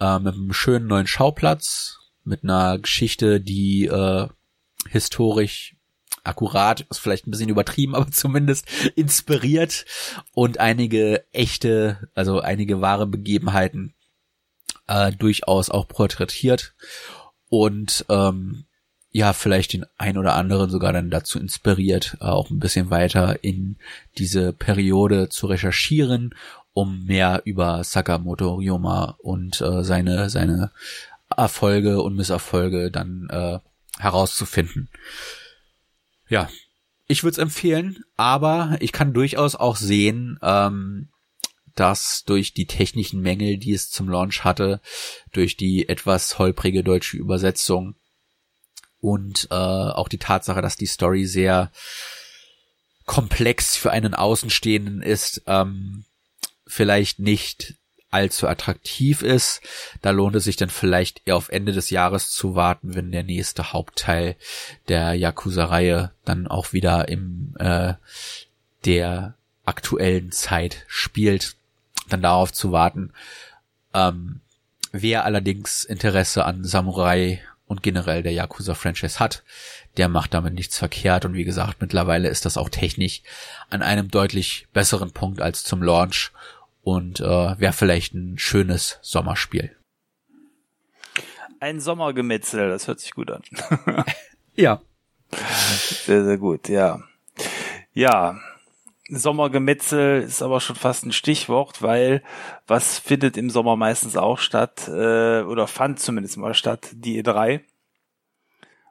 äh, mit einem schönen neuen Schauplatz, mit einer Geschichte, die äh, historisch akkurat, ist vielleicht ein bisschen übertrieben, (laughs) aber zumindest inspiriert und einige echte, also einige wahre Begebenheiten äh, durchaus auch porträtiert und ähm, ja, vielleicht den ein oder anderen sogar dann dazu inspiriert, äh, auch ein bisschen weiter in diese Periode zu recherchieren, um mehr über Sakamoto Ryoma und äh, seine, seine Erfolge und Misserfolge dann äh, herauszufinden. Ja, ich würde es empfehlen, aber ich kann durchaus auch sehen, ähm, dass durch die technischen Mängel, die es zum Launch hatte, durch die etwas holprige deutsche Übersetzung und äh, auch die Tatsache, dass die Story sehr komplex für einen Außenstehenden ist, ähm, vielleicht nicht allzu attraktiv ist. Da lohnt es sich dann vielleicht eher auf Ende des Jahres zu warten, wenn der nächste Hauptteil der Yakuza-Reihe dann auch wieder im äh, der aktuellen Zeit spielt dann darauf zu warten. Ähm, wer allerdings Interesse an Samurai und generell der Yakuza-Franchise hat, der macht damit nichts verkehrt. Und wie gesagt, mittlerweile ist das auch technisch an einem deutlich besseren Punkt als zum Launch und äh, wäre vielleicht ein schönes Sommerspiel. Ein Sommergemetzel, das hört sich gut an. (laughs) ja. Sehr, sehr gut, ja. Ja, Sommergemetzel ist aber schon fast ein Stichwort, weil was findet im Sommer meistens auch statt, äh, oder fand zumindest mal statt, die E3.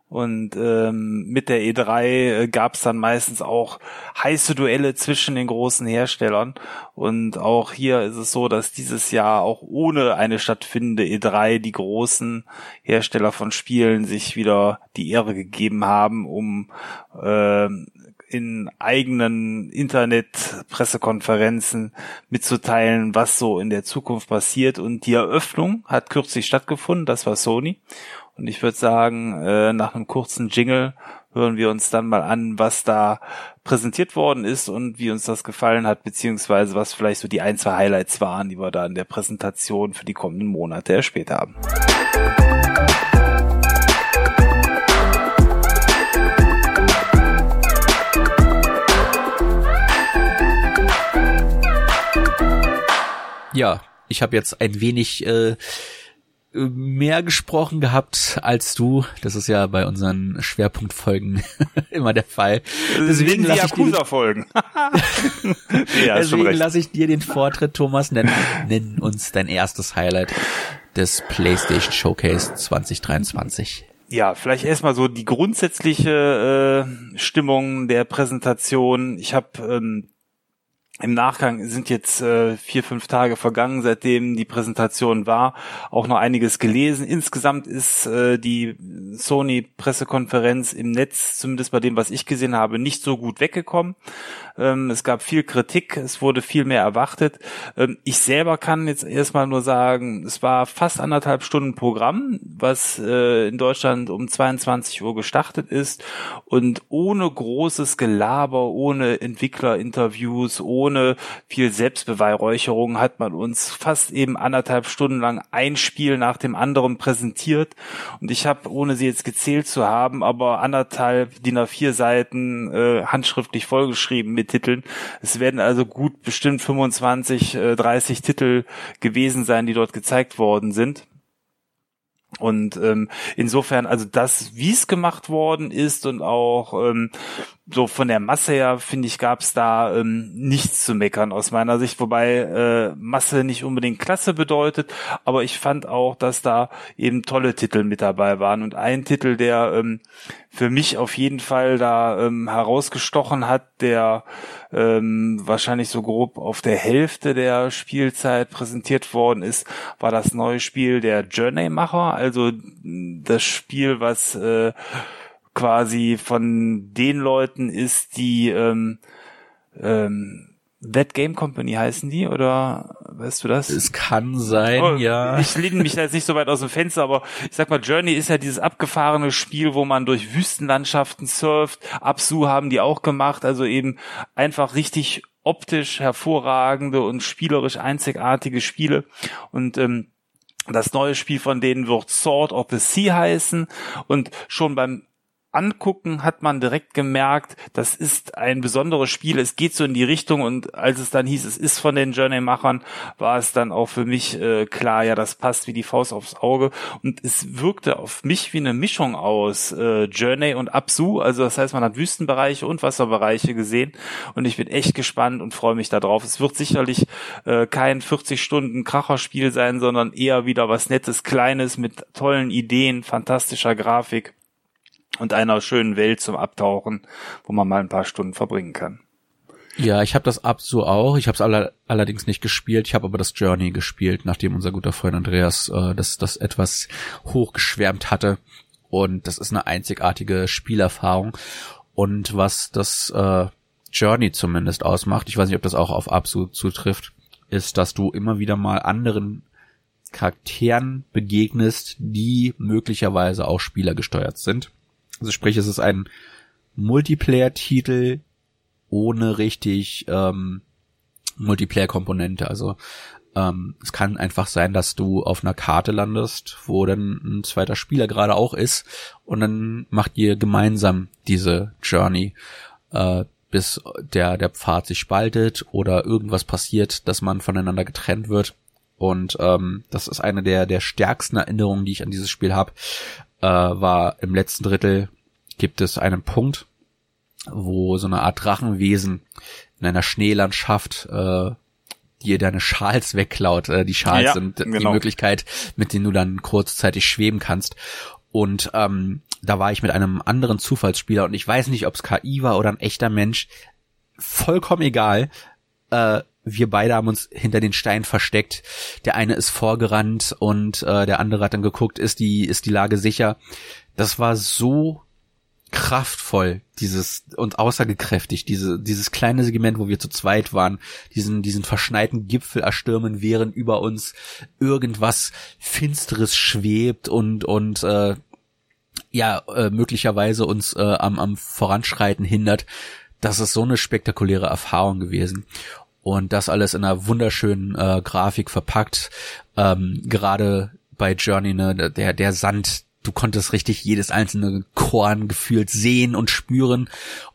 Und ähm, mit der E3 äh, gab es dann meistens auch heiße Duelle zwischen den großen Herstellern. Und auch hier ist es so, dass dieses Jahr auch ohne eine stattfindende E3 die großen Hersteller von Spielen sich wieder die Ehre gegeben haben, um äh, in eigenen Internet-Pressekonferenzen mitzuteilen, was so in der Zukunft passiert. Und die Eröffnung hat kürzlich stattgefunden, das war Sony. Und ich würde sagen, äh, nach einem kurzen Jingle hören wir uns dann mal an, was da präsentiert worden ist und wie uns das gefallen hat, beziehungsweise was vielleicht so die ein, zwei Highlights waren, die wir da in der Präsentation für die kommenden Monate erspäht haben. Ja, ich habe jetzt ein wenig äh, mehr gesprochen gehabt als du. Das ist ja bei unseren Schwerpunktfolgen (laughs) immer der Fall. Deswegen lasse ich dir Folgen. (laughs) ja, Deswegen lasse ich dir den Vortritt, Thomas. Nenn, nenn uns dein erstes Highlight des PlayStation Showcase 2023. Ja, vielleicht erstmal so die grundsätzliche äh, Stimmung der Präsentation. Ich habe ähm, im Nachgang sind jetzt äh, vier, fünf Tage vergangen, seitdem die Präsentation war, auch noch einiges gelesen. Insgesamt ist äh, die Sony-Pressekonferenz im Netz, zumindest bei dem, was ich gesehen habe, nicht so gut weggekommen. Ähm, es gab viel Kritik, es wurde viel mehr erwartet. Ähm, ich selber kann jetzt erstmal nur sagen, es war fast anderthalb Stunden Programm, was äh, in Deutschland um 22 Uhr gestartet ist und ohne großes Gelaber, ohne Entwicklerinterviews, ohne viel Selbstbeweihräucherung hat man uns fast eben anderthalb Stunden lang ein Spiel nach dem anderen präsentiert. Und ich habe, ohne sie jetzt gezählt zu haben, aber anderthalb DIN A4 Seiten äh, handschriftlich vollgeschrieben mit Titeln. Es werden also gut bestimmt 25, äh, 30 Titel gewesen sein, die dort gezeigt worden sind. Und ähm, insofern, also das, wie es gemacht worden ist und auch ähm, so von der Masse her, finde ich, gab es da ähm, nichts zu meckern aus meiner Sicht, wobei äh, Masse nicht unbedingt Klasse bedeutet, aber ich fand auch, dass da eben tolle Titel mit dabei waren. Und ein Titel, der ähm, für mich auf jeden Fall da ähm, herausgestochen hat, der ähm, wahrscheinlich so grob auf der Hälfte der Spielzeit präsentiert worden ist, war das neue Spiel der Journey-Macher, also das Spiel, was äh, quasi von den Leuten ist, die ähm, ähm, That Game Company heißen die oder weißt du das? Es kann sein, oh, ja. Ich lehne mich da jetzt nicht so weit aus dem Fenster, aber ich sag mal, Journey ist ja dieses abgefahrene Spiel, wo man durch Wüstenlandschaften surft. Absu haben die auch gemacht, also eben einfach richtig optisch hervorragende und spielerisch einzigartige Spiele und ähm, das neue Spiel von denen wird Sword of the Sea heißen und schon beim Angucken hat man direkt gemerkt, das ist ein besonderes Spiel. Es geht so in die Richtung und als es dann hieß, es ist von den Journey-Machern, war es dann auch für mich äh, klar, ja, das passt wie die Faust aufs Auge und es wirkte auf mich wie eine Mischung aus äh, Journey und Absu. Also das heißt, man hat Wüstenbereiche und Wasserbereiche gesehen und ich bin echt gespannt und freue mich darauf. Es wird sicherlich äh, kein 40 Stunden Kracherspiel sein, sondern eher wieder was Nettes, Kleines mit tollen Ideen, fantastischer Grafik und einer schönen Welt zum Abtauchen, wo man mal ein paar Stunden verbringen kann. Ja, ich habe das ab so auch. Ich habe es aller, allerdings nicht gespielt. Ich habe aber das Journey gespielt, nachdem unser guter Freund Andreas äh, das, das etwas hochgeschwärmt hatte. Und das ist eine einzigartige Spielerfahrung. Und was das äh, Journey zumindest ausmacht, ich weiß nicht, ob das auch auf Absu zutrifft, ist, dass du immer wieder mal anderen Charakteren begegnest, die möglicherweise auch spielergesteuert sind. Also sprich, es ist ein Multiplayer-Titel ohne richtig ähm, Multiplayer-Komponente. Also ähm, es kann einfach sein, dass du auf einer Karte landest, wo dann ein zweiter Spieler gerade auch ist und dann macht ihr gemeinsam diese Journey, äh, bis der, der Pfad sich spaltet oder irgendwas passiert, dass man voneinander getrennt wird. Und ähm, das ist eine der, der stärksten Erinnerungen, die ich an dieses Spiel habe äh, war im letzten Drittel gibt es einen Punkt, wo so eine Art Drachenwesen in einer Schneelandschaft äh, dir deine Schals wegklaut. Äh, die Schals ja, sind genau. die Möglichkeit, mit denen du dann kurzzeitig schweben kannst. Und ähm, da war ich mit einem anderen Zufallsspieler und ich weiß nicht, ob es KI war oder ein echter Mensch. Vollkommen egal. Äh, wir beide haben uns hinter den Stein versteckt. Der eine ist vorgerannt und äh, der andere hat dann geguckt, ist die, ist die Lage sicher. Das war so kraftvoll, dieses und aussagekräftig, diese, dieses kleine Segment, wo wir zu zweit waren, diesen, diesen verschneiten Gipfel erstürmen, während über uns irgendwas Finsteres schwebt und, und äh, ja, äh, möglicherweise uns äh, am, am Voranschreiten hindert. Das ist so eine spektakuläre Erfahrung gewesen. Und das alles in einer wunderschönen äh, Grafik verpackt. Ähm, gerade bei Journey, ne, der, der Sand, du konntest richtig jedes einzelne Korn gefühlt sehen und spüren.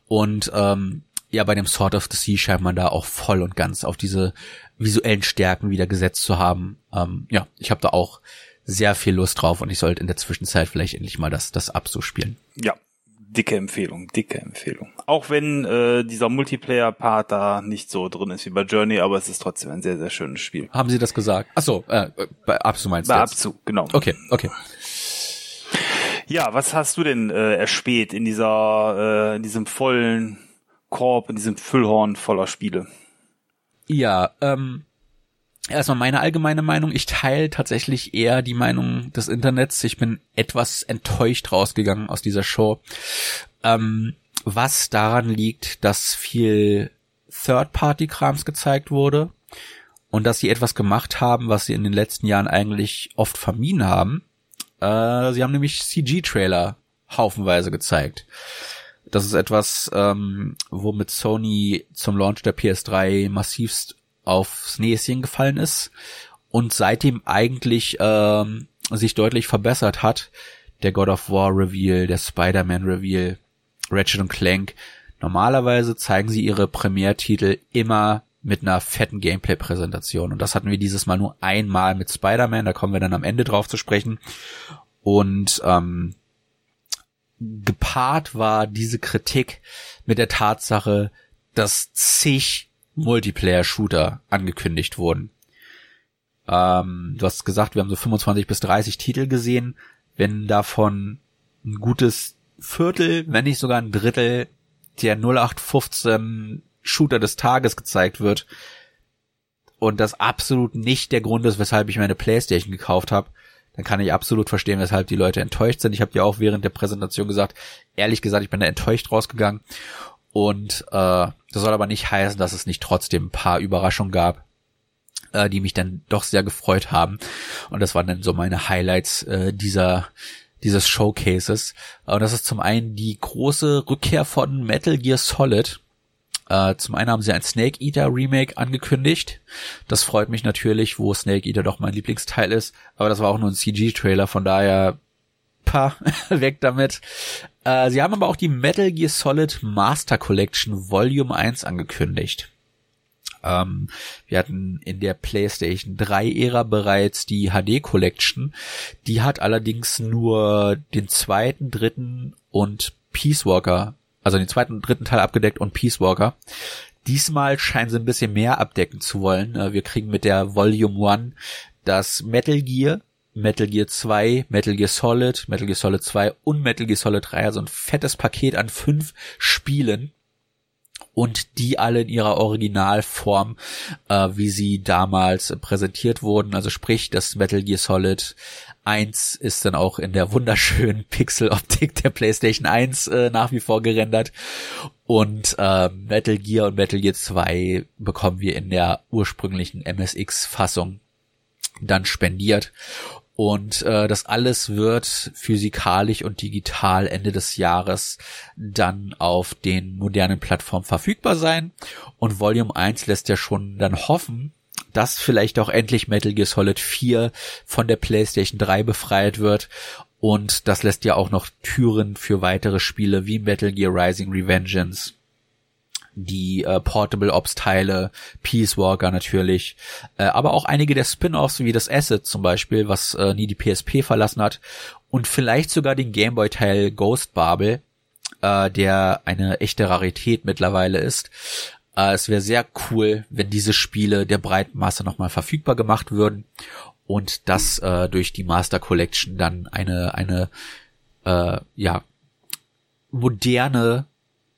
Und ähm, ja, bei dem Sword of the Sea scheint man da auch voll und ganz auf diese visuellen Stärken wieder gesetzt zu haben. Ähm, ja, ich habe da auch sehr viel Lust drauf und ich sollte in der Zwischenzeit vielleicht endlich mal das, das Abso spielen. Ja, dicke Empfehlung, dicke Empfehlung. Auch wenn äh, dieser Multiplayer-Part da nicht so drin ist wie bei Journey, aber es ist trotzdem ein sehr, sehr schönes Spiel. Haben Sie das gesagt? Ach so, äh, bei Absu meinst du Bei jetzt? Absu, genau. Okay, okay. Ja, was hast du denn äh, erspäht in dieser, äh, in diesem vollen Korb, in diesem Füllhorn voller Spiele? Ja, ähm, erstmal meine allgemeine Meinung. Ich teile tatsächlich eher die Meinung des Internets. Ich bin etwas enttäuscht rausgegangen aus dieser Show. Ähm, was daran liegt, dass viel Third-Party-Krams gezeigt wurde und dass sie etwas gemacht haben, was sie in den letzten Jahren eigentlich oft vermieden haben. Äh, sie haben nämlich CG-Trailer haufenweise gezeigt. Das ist etwas, ähm, womit Sony zum Launch der PS3 massivst aufs Näschen gefallen ist und seitdem eigentlich ähm, sich deutlich verbessert hat. Der God of War Reveal, der Spider-Man Reveal, Ratchet und Clank. Normalerweise zeigen sie ihre Premiertitel immer mit einer fetten Gameplay-Präsentation. Und das hatten wir dieses Mal nur einmal mit Spider-Man, da kommen wir dann am Ende drauf zu sprechen. Und ähm, gepaart war diese Kritik mit der Tatsache, dass zig Multiplayer-Shooter angekündigt wurden. Ähm, du hast gesagt, wir haben so 25 bis 30 Titel gesehen. Wenn davon ein gutes Viertel, wenn nicht sogar ein Drittel der 0815 Shooter des Tages gezeigt wird und das absolut nicht der Grund ist, weshalb ich meine Playstation gekauft habe, dann kann ich absolut verstehen, weshalb die Leute enttäuscht sind. Ich habe ja auch während der Präsentation gesagt, ehrlich gesagt, ich bin da enttäuscht rausgegangen. Und äh, das soll aber nicht heißen, dass es nicht trotzdem ein paar Überraschungen gab, äh, die mich dann doch sehr gefreut haben. Und das waren dann so meine Highlights äh, dieser dieses Showcases. Und das ist zum einen die große Rückkehr von Metal Gear Solid. Äh, zum einen haben sie ein Snake Eater Remake angekündigt. Das freut mich natürlich, wo Snake Eater doch mein Lieblingsteil ist. Aber das war auch nur ein CG-Trailer, von daher pa, (laughs) weg damit. Äh, sie haben aber auch die Metal Gear Solid Master Collection Volume 1 angekündigt. Ähm, wir hatten in der PlayStation 3 Ära bereits die HD Collection. Die hat allerdings nur den zweiten, dritten und Peace Walker, also den zweiten und dritten Teil abgedeckt und Peace Walker. Diesmal scheinen sie ein bisschen mehr abdecken zu wollen. Äh, wir kriegen mit der Volume 1 das Metal Gear, Metal Gear 2, Metal Gear Solid, Metal Gear Solid 2 und Metal Gear Solid 3, also ein fettes Paket an fünf Spielen und die alle in ihrer Originalform, äh, wie sie damals präsentiert wurden. Also sprich, das Metal Gear Solid 1 ist dann auch in der wunderschönen (laughs) Pixel-Optik der PlayStation 1 äh, nach wie vor gerendert. Und äh, Metal Gear und Metal Gear 2 bekommen wir in der ursprünglichen MSX-Fassung dann spendiert. Und äh, das alles wird physikalisch und digital Ende des Jahres dann auf den modernen Plattformen verfügbar sein. Und Volume 1 lässt ja schon dann hoffen, dass vielleicht auch endlich Metal Gear Solid 4 von der PlayStation 3 befreit wird. Und das lässt ja auch noch Türen für weitere Spiele wie Metal Gear Rising Revengeance die äh, Portable Ops Teile, Peace Walker natürlich, äh, aber auch einige der Spin-offs wie das Asset zum Beispiel, was äh, nie die PSP verlassen hat und vielleicht sogar den Gameboy Teil Ghost Babel, äh, der eine echte Rarität mittlerweile ist. Äh, es wäre sehr cool, wenn diese Spiele der breiten Masse nochmal verfügbar gemacht würden und das äh, durch die Master Collection dann eine eine äh, ja moderne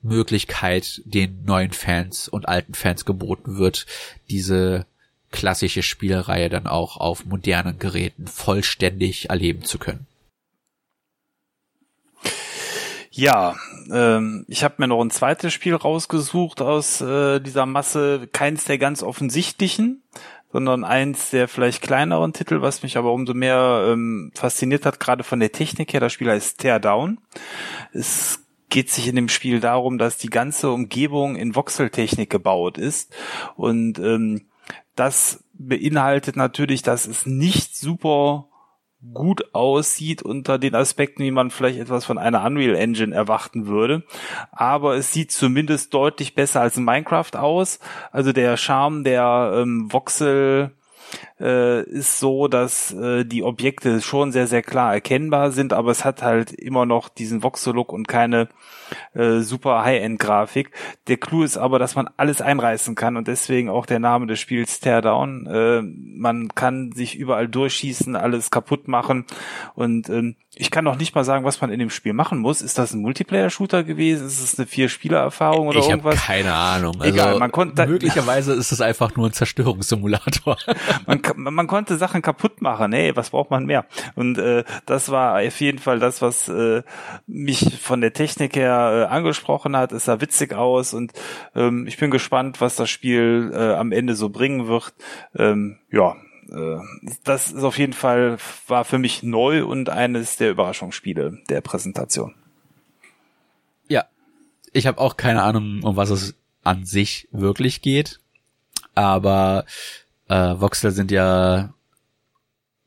Möglichkeit den neuen Fans und alten Fans geboten wird, diese klassische Spielreihe dann auch auf modernen Geräten vollständig erleben zu können. Ja, ähm, ich habe mir noch ein zweites Spiel rausgesucht aus äh, dieser Masse, keins der ganz offensichtlichen, sondern eins der vielleicht kleineren Titel, was mich aber umso mehr ähm, fasziniert hat, gerade von der Technik her. Das Spiel heißt Teardown. Es geht sich in dem Spiel darum, dass die ganze Umgebung in Voxeltechnik gebaut ist und ähm, das beinhaltet natürlich, dass es nicht super gut aussieht unter den Aspekten, wie man vielleicht etwas von einer Unreal Engine erwarten würde. Aber es sieht zumindest deutlich besser als in Minecraft aus. Also der Charme der ähm, Voxel äh, ist so, dass äh, die Objekte schon sehr, sehr klar erkennbar sind, aber es hat halt immer noch diesen Voxel-Look und keine äh, super High-End-Grafik. Der Clou ist aber, dass man alles einreißen kann und deswegen auch der Name des Spiels Teardown. Äh, man kann sich überall durchschießen, alles kaputt machen und ähm, ich kann noch nicht mal sagen, was man in dem Spiel machen muss. Ist das ein Multiplayer-Shooter gewesen? Ist es eine Vier-Spieler-Erfahrung oder ich irgendwas? Ich habe keine Ahnung. Also Egal, man konnte möglicherweise ist es einfach nur ein Zerstörungssimulator. man, man konnte Sachen kaputt machen. Hey, was braucht man mehr? Und äh, das war auf jeden Fall das, was äh, mich von der Technik her äh, angesprochen hat. Es sah witzig aus und ähm, ich bin gespannt, was das Spiel äh, am Ende so bringen wird. Ähm, ja, äh, das ist auf jeden Fall, war für mich neu und eines der Überraschungsspiele der Präsentation. Ja, ich habe auch keine Ahnung, um was es an sich wirklich geht, aber äh, Voxel sind ja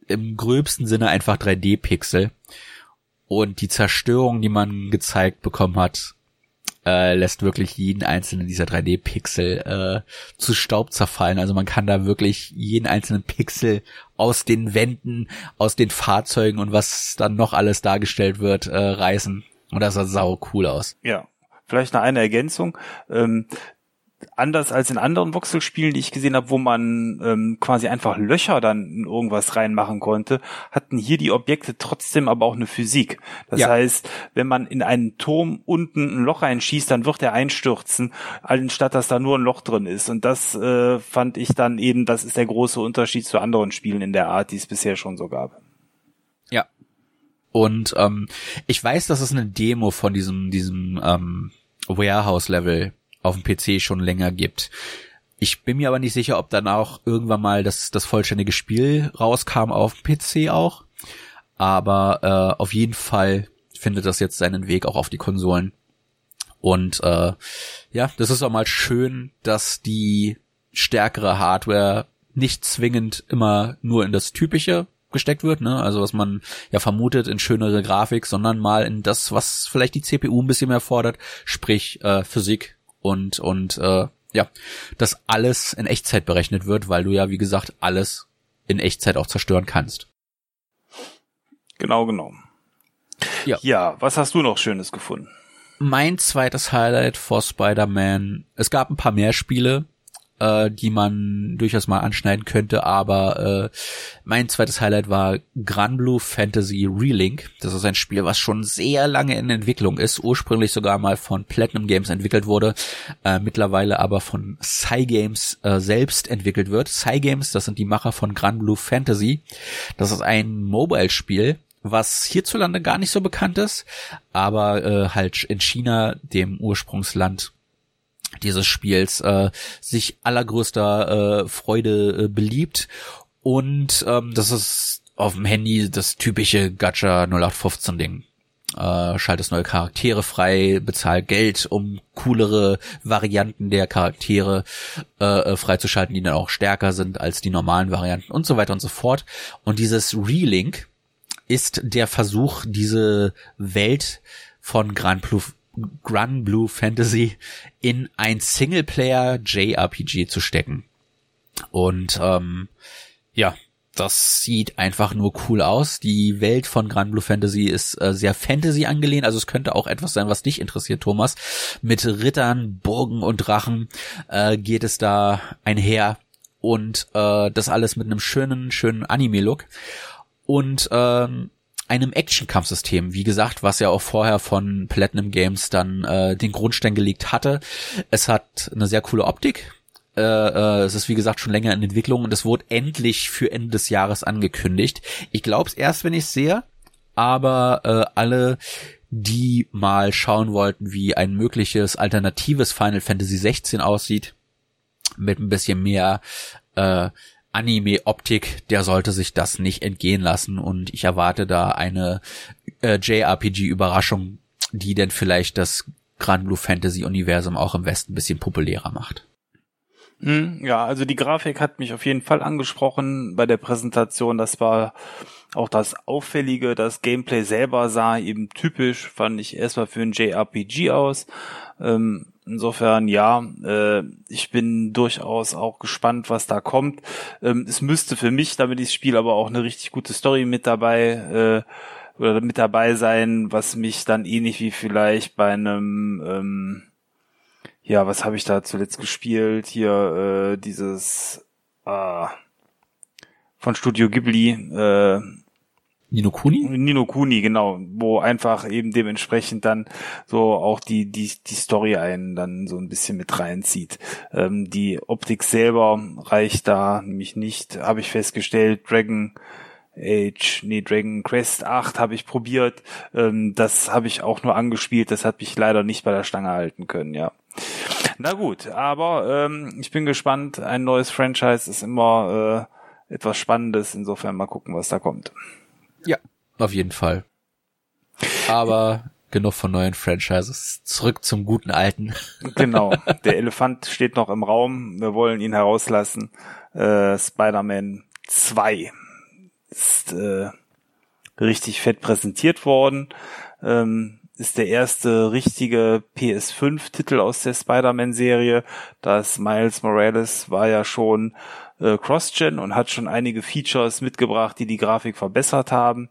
im gröbsten Sinne einfach 3D-Pixel und die Zerstörung, die man gezeigt bekommen hat, äh, lässt wirklich jeden einzelnen dieser 3D-Pixel äh, zu Staub zerfallen. Also man kann da wirklich jeden einzelnen Pixel aus den Wänden, aus den Fahrzeugen und was dann noch alles dargestellt wird, äh, reißen. Und das sah sau cool aus. Ja. Vielleicht noch eine Ergänzung. Ähm, anders als in anderen Voxelspielen, die ich gesehen habe, wo man ähm, quasi einfach Löcher dann in irgendwas reinmachen konnte, hatten hier die Objekte trotzdem aber auch eine Physik. Das ja. heißt, wenn man in einen Turm unten ein Loch reinschießt, dann wird er einstürzen, anstatt dass da nur ein Loch drin ist. Und das äh, fand ich dann eben, das ist der große Unterschied zu anderen Spielen in der Art, die es bisher schon so gab. Ja. Und ähm, ich weiß, dass es eine Demo von diesem, diesem ähm, Warehouse-Level auf dem PC schon länger gibt. Ich bin mir aber nicht sicher, ob dann auch irgendwann mal das, das vollständige Spiel rauskam auf dem PC auch. Aber äh, auf jeden Fall findet das jetzt seinen Weg auch auf die Konsolen. Und äh, ja, das ist auch mal schön, dass die stärkere Hardware nicht zwingend immer nur in das Typische gesteckt wird, ne? Also was man ja vermutet in schönere Grafik, sondern mal in das, was vielleicht die CPU ein bisschen mehr fordert, sprich äh, Physik, und und äh, ja, dass alles in Echtzeit berechnet wird, weil du ja wie gesagt alles in Echtzeit auch zerstören kannst. Genau, genau. Ja. ja, was hast du noch Schönes gefunden? Mein zweites Highlight vor Spider-Man. Es gab ein paar mehr Spiele, äh, die man durchaus mal anschneiden könnte, aber äh, mein zweites Highlight war Granblue Fantasy Relink. Das ist ein Spiel, was schon sehr lange in Entwicklung ist, ursprünglich sogar mal von Platinum Games entwickelt wurde, äh, mittlerweile aber von Cygames äh, selbst entwickelt wird. Cygames, das sind die Macher von Granblue Fantasy. Das ist ein Mobile-Spiel, was hierzulande gar nicht so bekannt ist, aber äh, halt in China, dem Ursprungsland dieses Spiels äh, sich allergrößter äh, Freude äh, beliebt und ähm, das ist auf dem Handy das typische Gacha 0815 Ding. Äh, schaltest neue Charaktere frei, bezahl Geld, um coolere Varianten der Charaktere äh, äh, freizuschalten, die dann auch stärker sind als die normalen Varianten und so weiter und so fort. Und dieses Relink ist der Versuch, diese Welt von Grand Blue, Grand Blue Fantasy in ein Singleplayer JRPG zu stecken. Und ähm, ja, das sieht einfach nur cool aus. Die Welt von Grand Blue Fantasy ist äh, sehr Fantasy angelehnt, also es könnte auch etwas sein, was dich interessiert, Thomas. Mit Rittern, Burgen und Drachen äh, geht es da einher und äh, das alles mit einem schönen, schönen Anime-Look. Und ähm, einem Action-Kampfsystem, wie gesagt, was ja auch vorher von Platinum Games dann äh, den Grundstein gelegt hatte. Es hat eine sehr coole Optik. Äh, äh, es ist wie gesagt schon länger in Entwicklung und es wurde endlich für Ende des Jahres angekündigt. Ich glaube es erst, wenn ich es sehe, aber äh, alle die mal schauen wollten, wie ein mögliches alternatives Final Fantasy 16 aussieht, mit ein bisschen mehr äh, Anime-Optik, der sollte sich das nicht entgehen lassen und ich erwarte da eine äh, JRPG-Überraschung, die denn vielleicht das Grand Blue Fantasy Universum auch im Westen ein bisschen populärer macht. Hm, ja, also die Grafik hat mich auf jeden Fall angesprochen bei der Präsentation. Das war auch das Auffällige, das Gameplay selber sah eben typisch, fand ich erstmal für ein JRPG aus. Ähm, Insofern ja, äh, ich bin durchaus auch gespannt, was da kommt. Ähm, es müsste für mich, damit ich Spiel aber auch eine richtig gute Story mit dabei äh, oder mit dabei sein, was mich dann ähnlich wie vielleicht bei einem ähm, ja, was habe ich da zuletzt gespielt? Hier äh, dieses äh, von Studio Ghibli äh, Nino Kuni? Nino Kuni, genau, wo einfach eben dementsprechend dann so auch die, die, die Story einen dann so ein bisschen mit reinzieht. Ähm, die Optik selber reicht da nämlich nicht, habe ich festgestellt. Dragon Age, nee, Dragon Quest 8 habe ich probiert. Ähm, das habe ich auch nur angespielt. Das hat mich leider nicht bei der Stange halten können, ja. Na gut, aber ähm, ich bin gespannt. Ein neues Franchise ist immer äh, etwas Spannendes. Insofern mal gucken, was da kommt. Ja, auf jeden Fall. Aber genug von neuen Franchises. Zurück zum guten alten. Genau. (laughs) Der Elefant steht noch im Raum. Wir wollen ihn herauslassen. Äh, Spider-Man 2 ist äh, richtig fett präsentiert worden. Ähm, ist der erste richtige PS5-Titel aus der Spider-Man-Serie. Das Miles Morales war ja schon äh, Cross-Gen und hat schon einige Features mitgebracht, die die Grafik verbessert haben.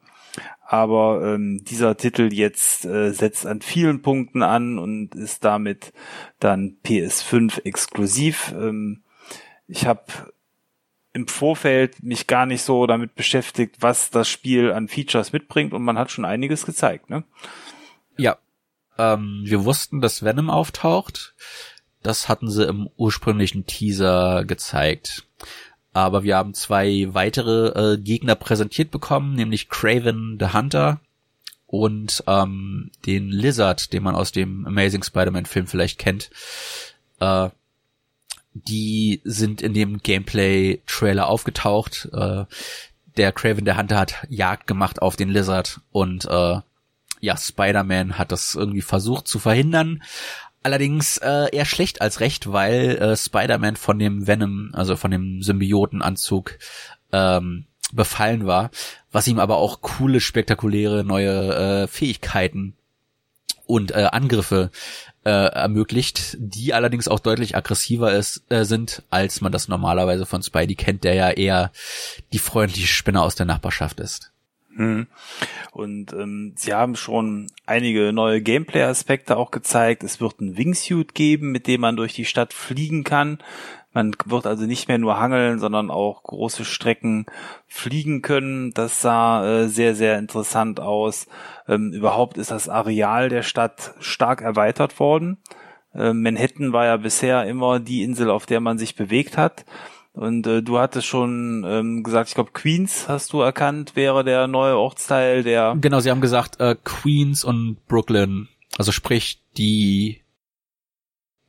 Aber ähm, dieser Titel jetzt äh, setzt an vielen Punkten an und ist damit dann PS5 exklusiv. Ähm, ich habe im Vorfeld mich gar nicht so damit beschäftigt, was das Spiel an Features mitbringt und man hat schon einiges gezeigt, ne? Ja. Ähm, wir wussten, dass Venom auftaucht. Das hatten sie im ursprünglichen Teaser gezeigt. Aber wir haben zwei weitere äh, Gegner präsentiert bekommen, nämlich Craven the Hunter und ähm, den Lizard, den man aus dem Amazing Spider-Man Film vielleicht kennt. Äh, die sind in dem Gameplay-Trailer aufgetaucht. Äh, der Craven der Hunter hat Jagd gemacht auf den Lizard und äh, ja, Spider-Man hat das irgendwie versucht zu verhindern. Allerdings äh, eher schlecht als recht, weil äh, Spider-Man von dem Venom, also von dem Symbiotenanzug, ähm, befallen war, was ihm aber auch coole, spektakuläre neue äh, Fähigkeiten und äh, Angriffe äh, ermöglicht, die allerdings auch deutlich aggressiver ist, äh, sind, als man das normalerweise von Spidey kennt, der ja eher die freundliche Spinne aus der Nachbarschaft ist. Hm. Und ähm, sie haben schon einige neue Gameplay-Aspekte auch gezeigt. Es wird ein Wingsuit geben, mit dem man durch die Stadt fliegen kann. Man wird also nicht mehr nur hangeln, sondern auch große Strecken fliegen können. Das sah äh, sehr, sehr interessant aus. Ähm, überhaupt ist das Areal der Stadt stark erweitert worden. Äh, Manhattan war ja bisher immer die Insel, auf der man sich bewegt hat. Und äh, du hattest schon ähm, gesagt, ich glaube Queens hast du erkannt, wäre der neue Ortsteil der. Genau, sie haben gesagt äh, Queens und Brooklyn, also sprich die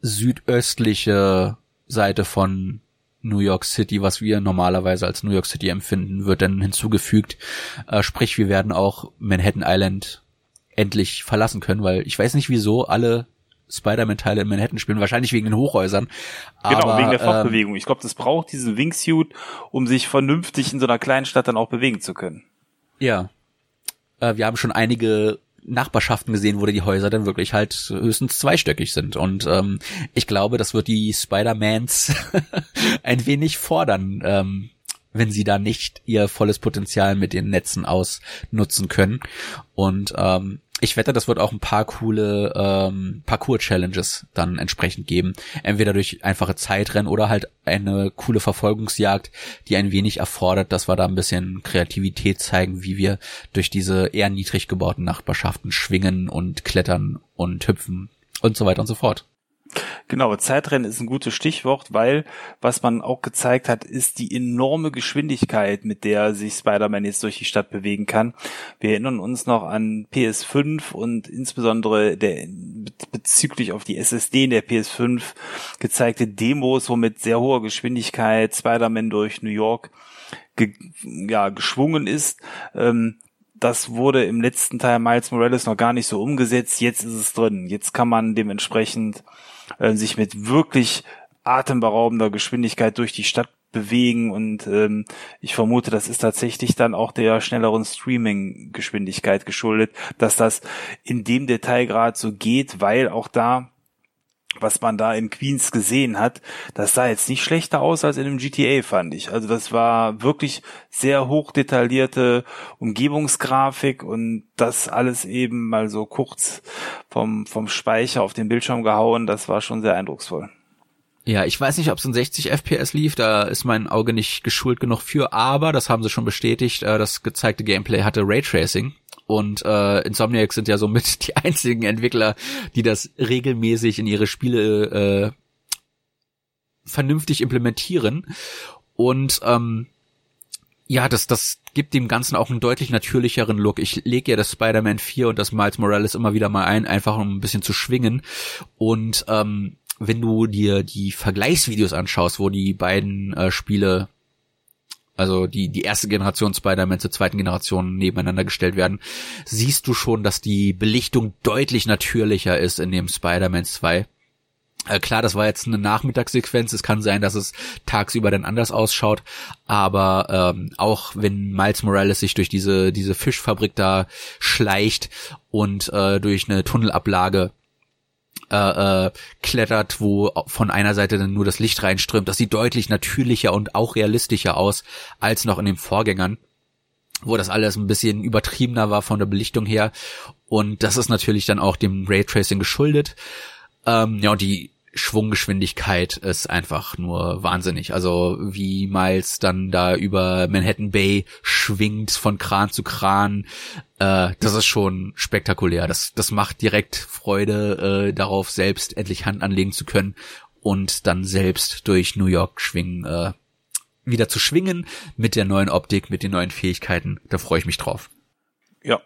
südöstliche Seite von New York City, was wir normalerweise als New York City empfinden, wird dann hinzugefügt. Äh, sprich, wir werden auch Manhattan Island endlich verlassen können, weil ich weiß nicht wieso alle Spider-Man-Teile in Manhattan spielen, wahrscheinlich wegen den Hochhäusern. Genau, aber, wegen der Fortbewegung. Ähm, ich glaube, das braucht diesen Wingsuit, um sich vernünftig in so einer kleinen Stadt dann auch bewegen zu können. Ja. Äh, wir haben schon einige Nachbarschaften gesehen, wo die Häuser dann wirklich halt höchstens zweistöckig sind. Und ähm, ich glaube, das wird die Spider-Mans (laughs) ein wenig fordern, ähm, wenn sie da nicht ihr volles Potenzial mit den Netzen ausnutzen können. Und ähm, ich wette, das wird auch ein paar coole ähm, Parcours-Challenges dann entsprechend geben. Entweder durch einfache Zeitrennen oder halt eine coole Verfolgungsjagd, die ein wenig erfordert, dass wir da ein bisschen Kreativität zeigen, wie wir durch diese eher niedrig gebauten Nachbarschaften schwingen und klettern und hüpfen und so weiter und so fort. Genau, Zeitrennen ist ein gutes Stichwort, weil was man auch gezeigt hat, ist die enorme Geschwindigkeit, mit der sich Spider-Man jetzt durch die Stadt bewegen kann. Wir erinnern uns noch an PS5 und insbesondere der bezüglich auf die SSD in der PS5 gezeigte Demos, wo mit sehr hoher Geschwindigkeit Spider-Man durch New York ge ja, geschwungen ist. Ähm, das wurde im letzten Teil Miles Morales noch gar nicht so umgesetzt. Jetzt ist es drin. Jetzt kann man dementsprechend äh, sich mit wirklich atemberaubender Geschwindigkeit durch die Stadt bewegen und ähm, ich vermute, das ist tatsächlich dann auch der schnelleren Streaming-Geschwindigkeit geschuldet, dass das in dem Detailgrad so geht, weil auch da was man da in Queens gesehen hat, das sah jetzt nicht schlechter aus als in einem GTA, fand ich. Also das war wirklich sehr hoch detaillierte Umgebungsgrafik und das alles eben mal so kurz vom, vom Speicher auf den Bildschirm gehauen, das war schon sehr eindrucksvoll. Ja, ich weiß nicht, ob es in 60 FPS lief, da ist mein Auge nicht geschult genug für, aber das haben sie schon bestätigt, äh, das gezeigte Gameplay hatte Raytracing und äh, Insomniac sind ja somit (laughs) die einzigen Entwickler, die das regelmäßig in ihre Spiele äh, vernünftig implementieren. Und ähm, ja, das, das gibt dem Ganzen auch einen deutlich natürlicheren Look. Ich lege ja das Spider-Man 4 und das Miles Morales immer wieder mal ein, einfach um ein bisschen zu schwingen. Und ähm, wenn du dir die Vergleichsvideos anschaust, wo die beiden äh, Spiele also die, die erste Generation Spider-Man zur zweiten Generation nebeneinander gestellt werden, siehst du schon, dass die Belichtung deutlich natürlicher ist in dem Spider-Man 2. Äh, klar, das war jetzt eine Nachmittagssequenz. Es kann sein, dass es tagsüber dann anders ausschaut. Aber ähm, auch wenn Miles Morales sich durch diese, diese Fischfabrik da schleicht und äh, durch eine Tunnelablage äh, äh, klettert, wo von einer Seite dann nur das Licht reinströmt. Das sieht deutlich natürlicher und auch realistischer aus als noch in den Vorgängern. wo das alles ein bisschen übertriebener war von der Belichtung her. Und das ist natürlich dann auch dem Raytracing geschuldet. Ähm, ja, und die Schwunggeschwindigkeit ist einfach nur wahnsinnig. Also wie Miles dann da über Manhattan Bay schwingt von Kran zu Kran, äh, das ist schon spektakulär. Das, das macht direkt Freude äh, darauf, selbst endlich Hand anlegen zu können und dann selbst durch New York schwingen, äh, wieder zu schwingen mit der neuen Optik, mit den neuen Fähigkeiten. Da freue ich mich drauf. Ja,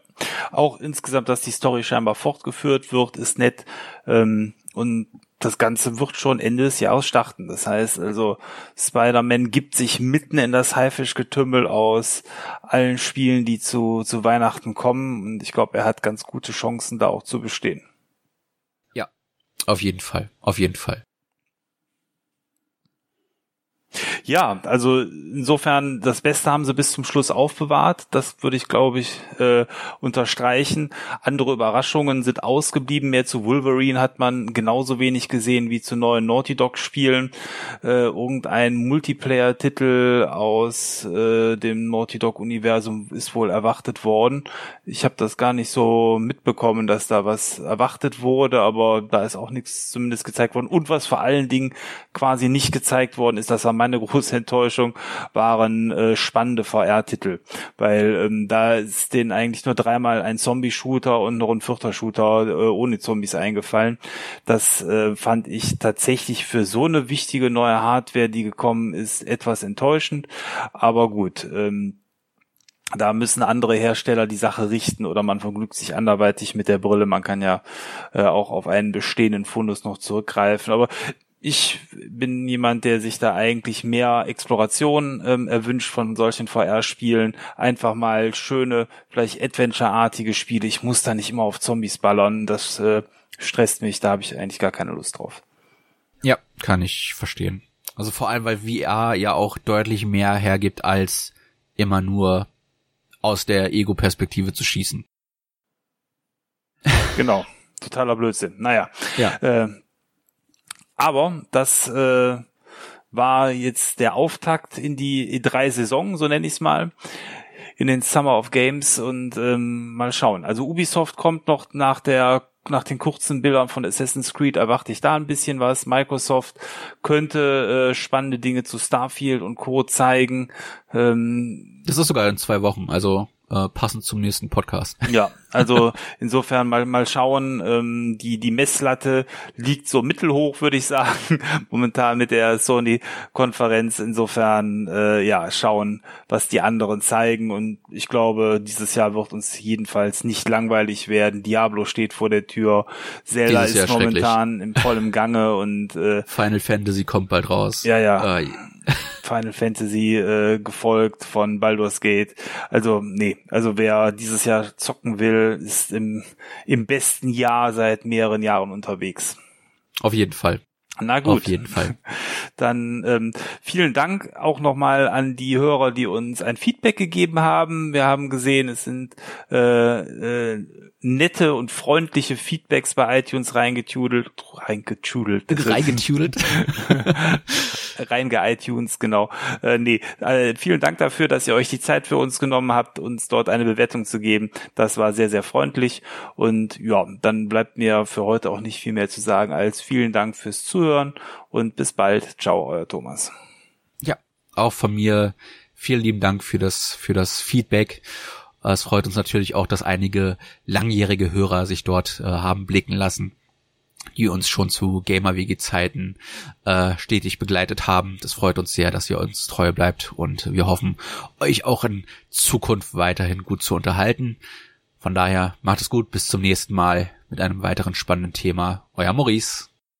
auch insgesamt, dass die Story scheinbar fortgeführt wird, ist nett. Ähm, und das Ganze wird schon Ende des Jahres starten. Das heißt also, Spider-Man gibt sich mitten in das Haifischgetümmel aus allen Spielen, die zu, zu Weihnachten kommen. Und ich glaube, er hat ganz gute Chancen, da auch zu bestehen. Ja, auf jeden Fall. Auf jeden Fall. Ja, also insofern das Beste haben sie bis zum Schluss aufbewahrt. Das würde ich, glaube ich, äh, unterstreichen. Andere Überraschungen sind ausgeblieben. Mehr zu Wolverine hat man genauso wenig gesehen wie zu neuen Naughty Dog Spielen. Äh, irgendein Multiplayer-Titel aus äh, dem Naughty Dog Universum ist wohl erwartet worden. Ich habe das gar nicht so mitbekommen, dass da was erwartet wurde, aber da ist auch nichts zumindest gezeigt worden. Und was vor allen Dingen quasi nicht gezeigt worden ist, dass er meine große Enttäuschung waren äh, spannende VR-Titel, weil ähm, da ist denen eigentlich nur dreimal ein Zombie-Shooter und ein vierter Shooter äh, ohne Zombies eingefallen. Das äh, fand ich tatsächlich für so eine wichtige neue Hardware, die gekommen ist, etwas enttäuschend. Aber gut, ähm, da müssen andere Hersteller die Sache richten oder man vergnügt sich anderweitig mit der Brille. Man kann ja äh, auch auf einen bestehenden Fundus noch zurückgreifen. Aber ich bin jemand, der sich da eigentlich mehr Exploration ähm, erwünscht von solchen VR-Spielen. Einfach mal schöne, vielleicht Adventure-artige Spiele. Ich muss da nicht immer auf Zombies ballern. Das äh, stresst mich. Da habe ich eigentlich gar keine Lust drauf. Ja, kann ich verstehen. Also vor allem, weil VR ja auch deutlich mehr hergibt, als immer nur aus der Ego-Perspektive zu schießen. Genau. Totaler Blödsinn. Naja. Ja. Äh, aber das äh, war jetzt der Auftakt in die E3-Saison, so nenne ich es mal, in den Summer of Games und ähm, mal schauen. Also Ubisoft kommt noch nach der nach den kurzen Bildern von Assassin's Creed erwarte ich da ein bisschen was. Microsoft könnte äh, spannende Dinge zu Starfield und Co. zeigen. Ähm, das ist sogar in zwei Wochen, also äh, passend zum nächsten Podcast. (laughs) Ja, also insofern mal mal schauen. Ähm, die die Messlatte liegt so mittelhoch, würde ich sagen, (laughs) momentan mit der Sony-Konferenz. Insofern äh, ja schauen, was die anderen zeigen. Und ich glaube, dieses Jahr wird uns jedenfalls nicht langweilig werden. Diablo steht vor der Tür. Zelda ist momentan im vollen Gange und äh, Final Fantasy kommt bald raus. Ja, ja. Äh, (laughs) Final Fantasy äh, gefolgt von Baldur's Gate. Also nee, also wer dieses Jahr zocken will, ist im, im besten Jahr seit mehreren Jahren unterwegs. Auf jeden Fall. Na gut. Auf jeden Fall. (laughs) Dann ähm, vielen Dank auch nochmal an die Hörer, die uns ein Feedback gegeben haben. Wir haben gesehen, es sind äh, äh, nette und freundliche Feedbacks bei iTunes reingetudelt, reingetudelt, (laughs) reingetudelt, (laughs) reinge iTunes, genau. Äh, nee, äh, vielen Dank dafür, dass ihr euch die Zeit für uns genommen habt, uns dort eine Bewertung zu geben. Das war sehr, sehr freundlich. Und ja, dann bleibt mir für heute auch nicht viel mehr zu sagen als vielen Dank fürs Zuhören und bis bald. Ciao, euer Thomas. Ja, auch von mir vielen lieben Dank für das, für das Feedback. Es freut uns natürlich auch, dass einige langjährige Hörer sich dort äh, haben blicken lassen, die uns schon zu Gamer-WG-Zeiten äh, stetig begleitet haben. Das freut uns sehr, dass ihr uns treu bleibt und wir hoffen, euch auch in Zukunft weiterhin gut zu unterhalten. Von daher macht es gut, bis zum nächsten Mal mit einem weiteren spannenden Thema. Euer Maurice.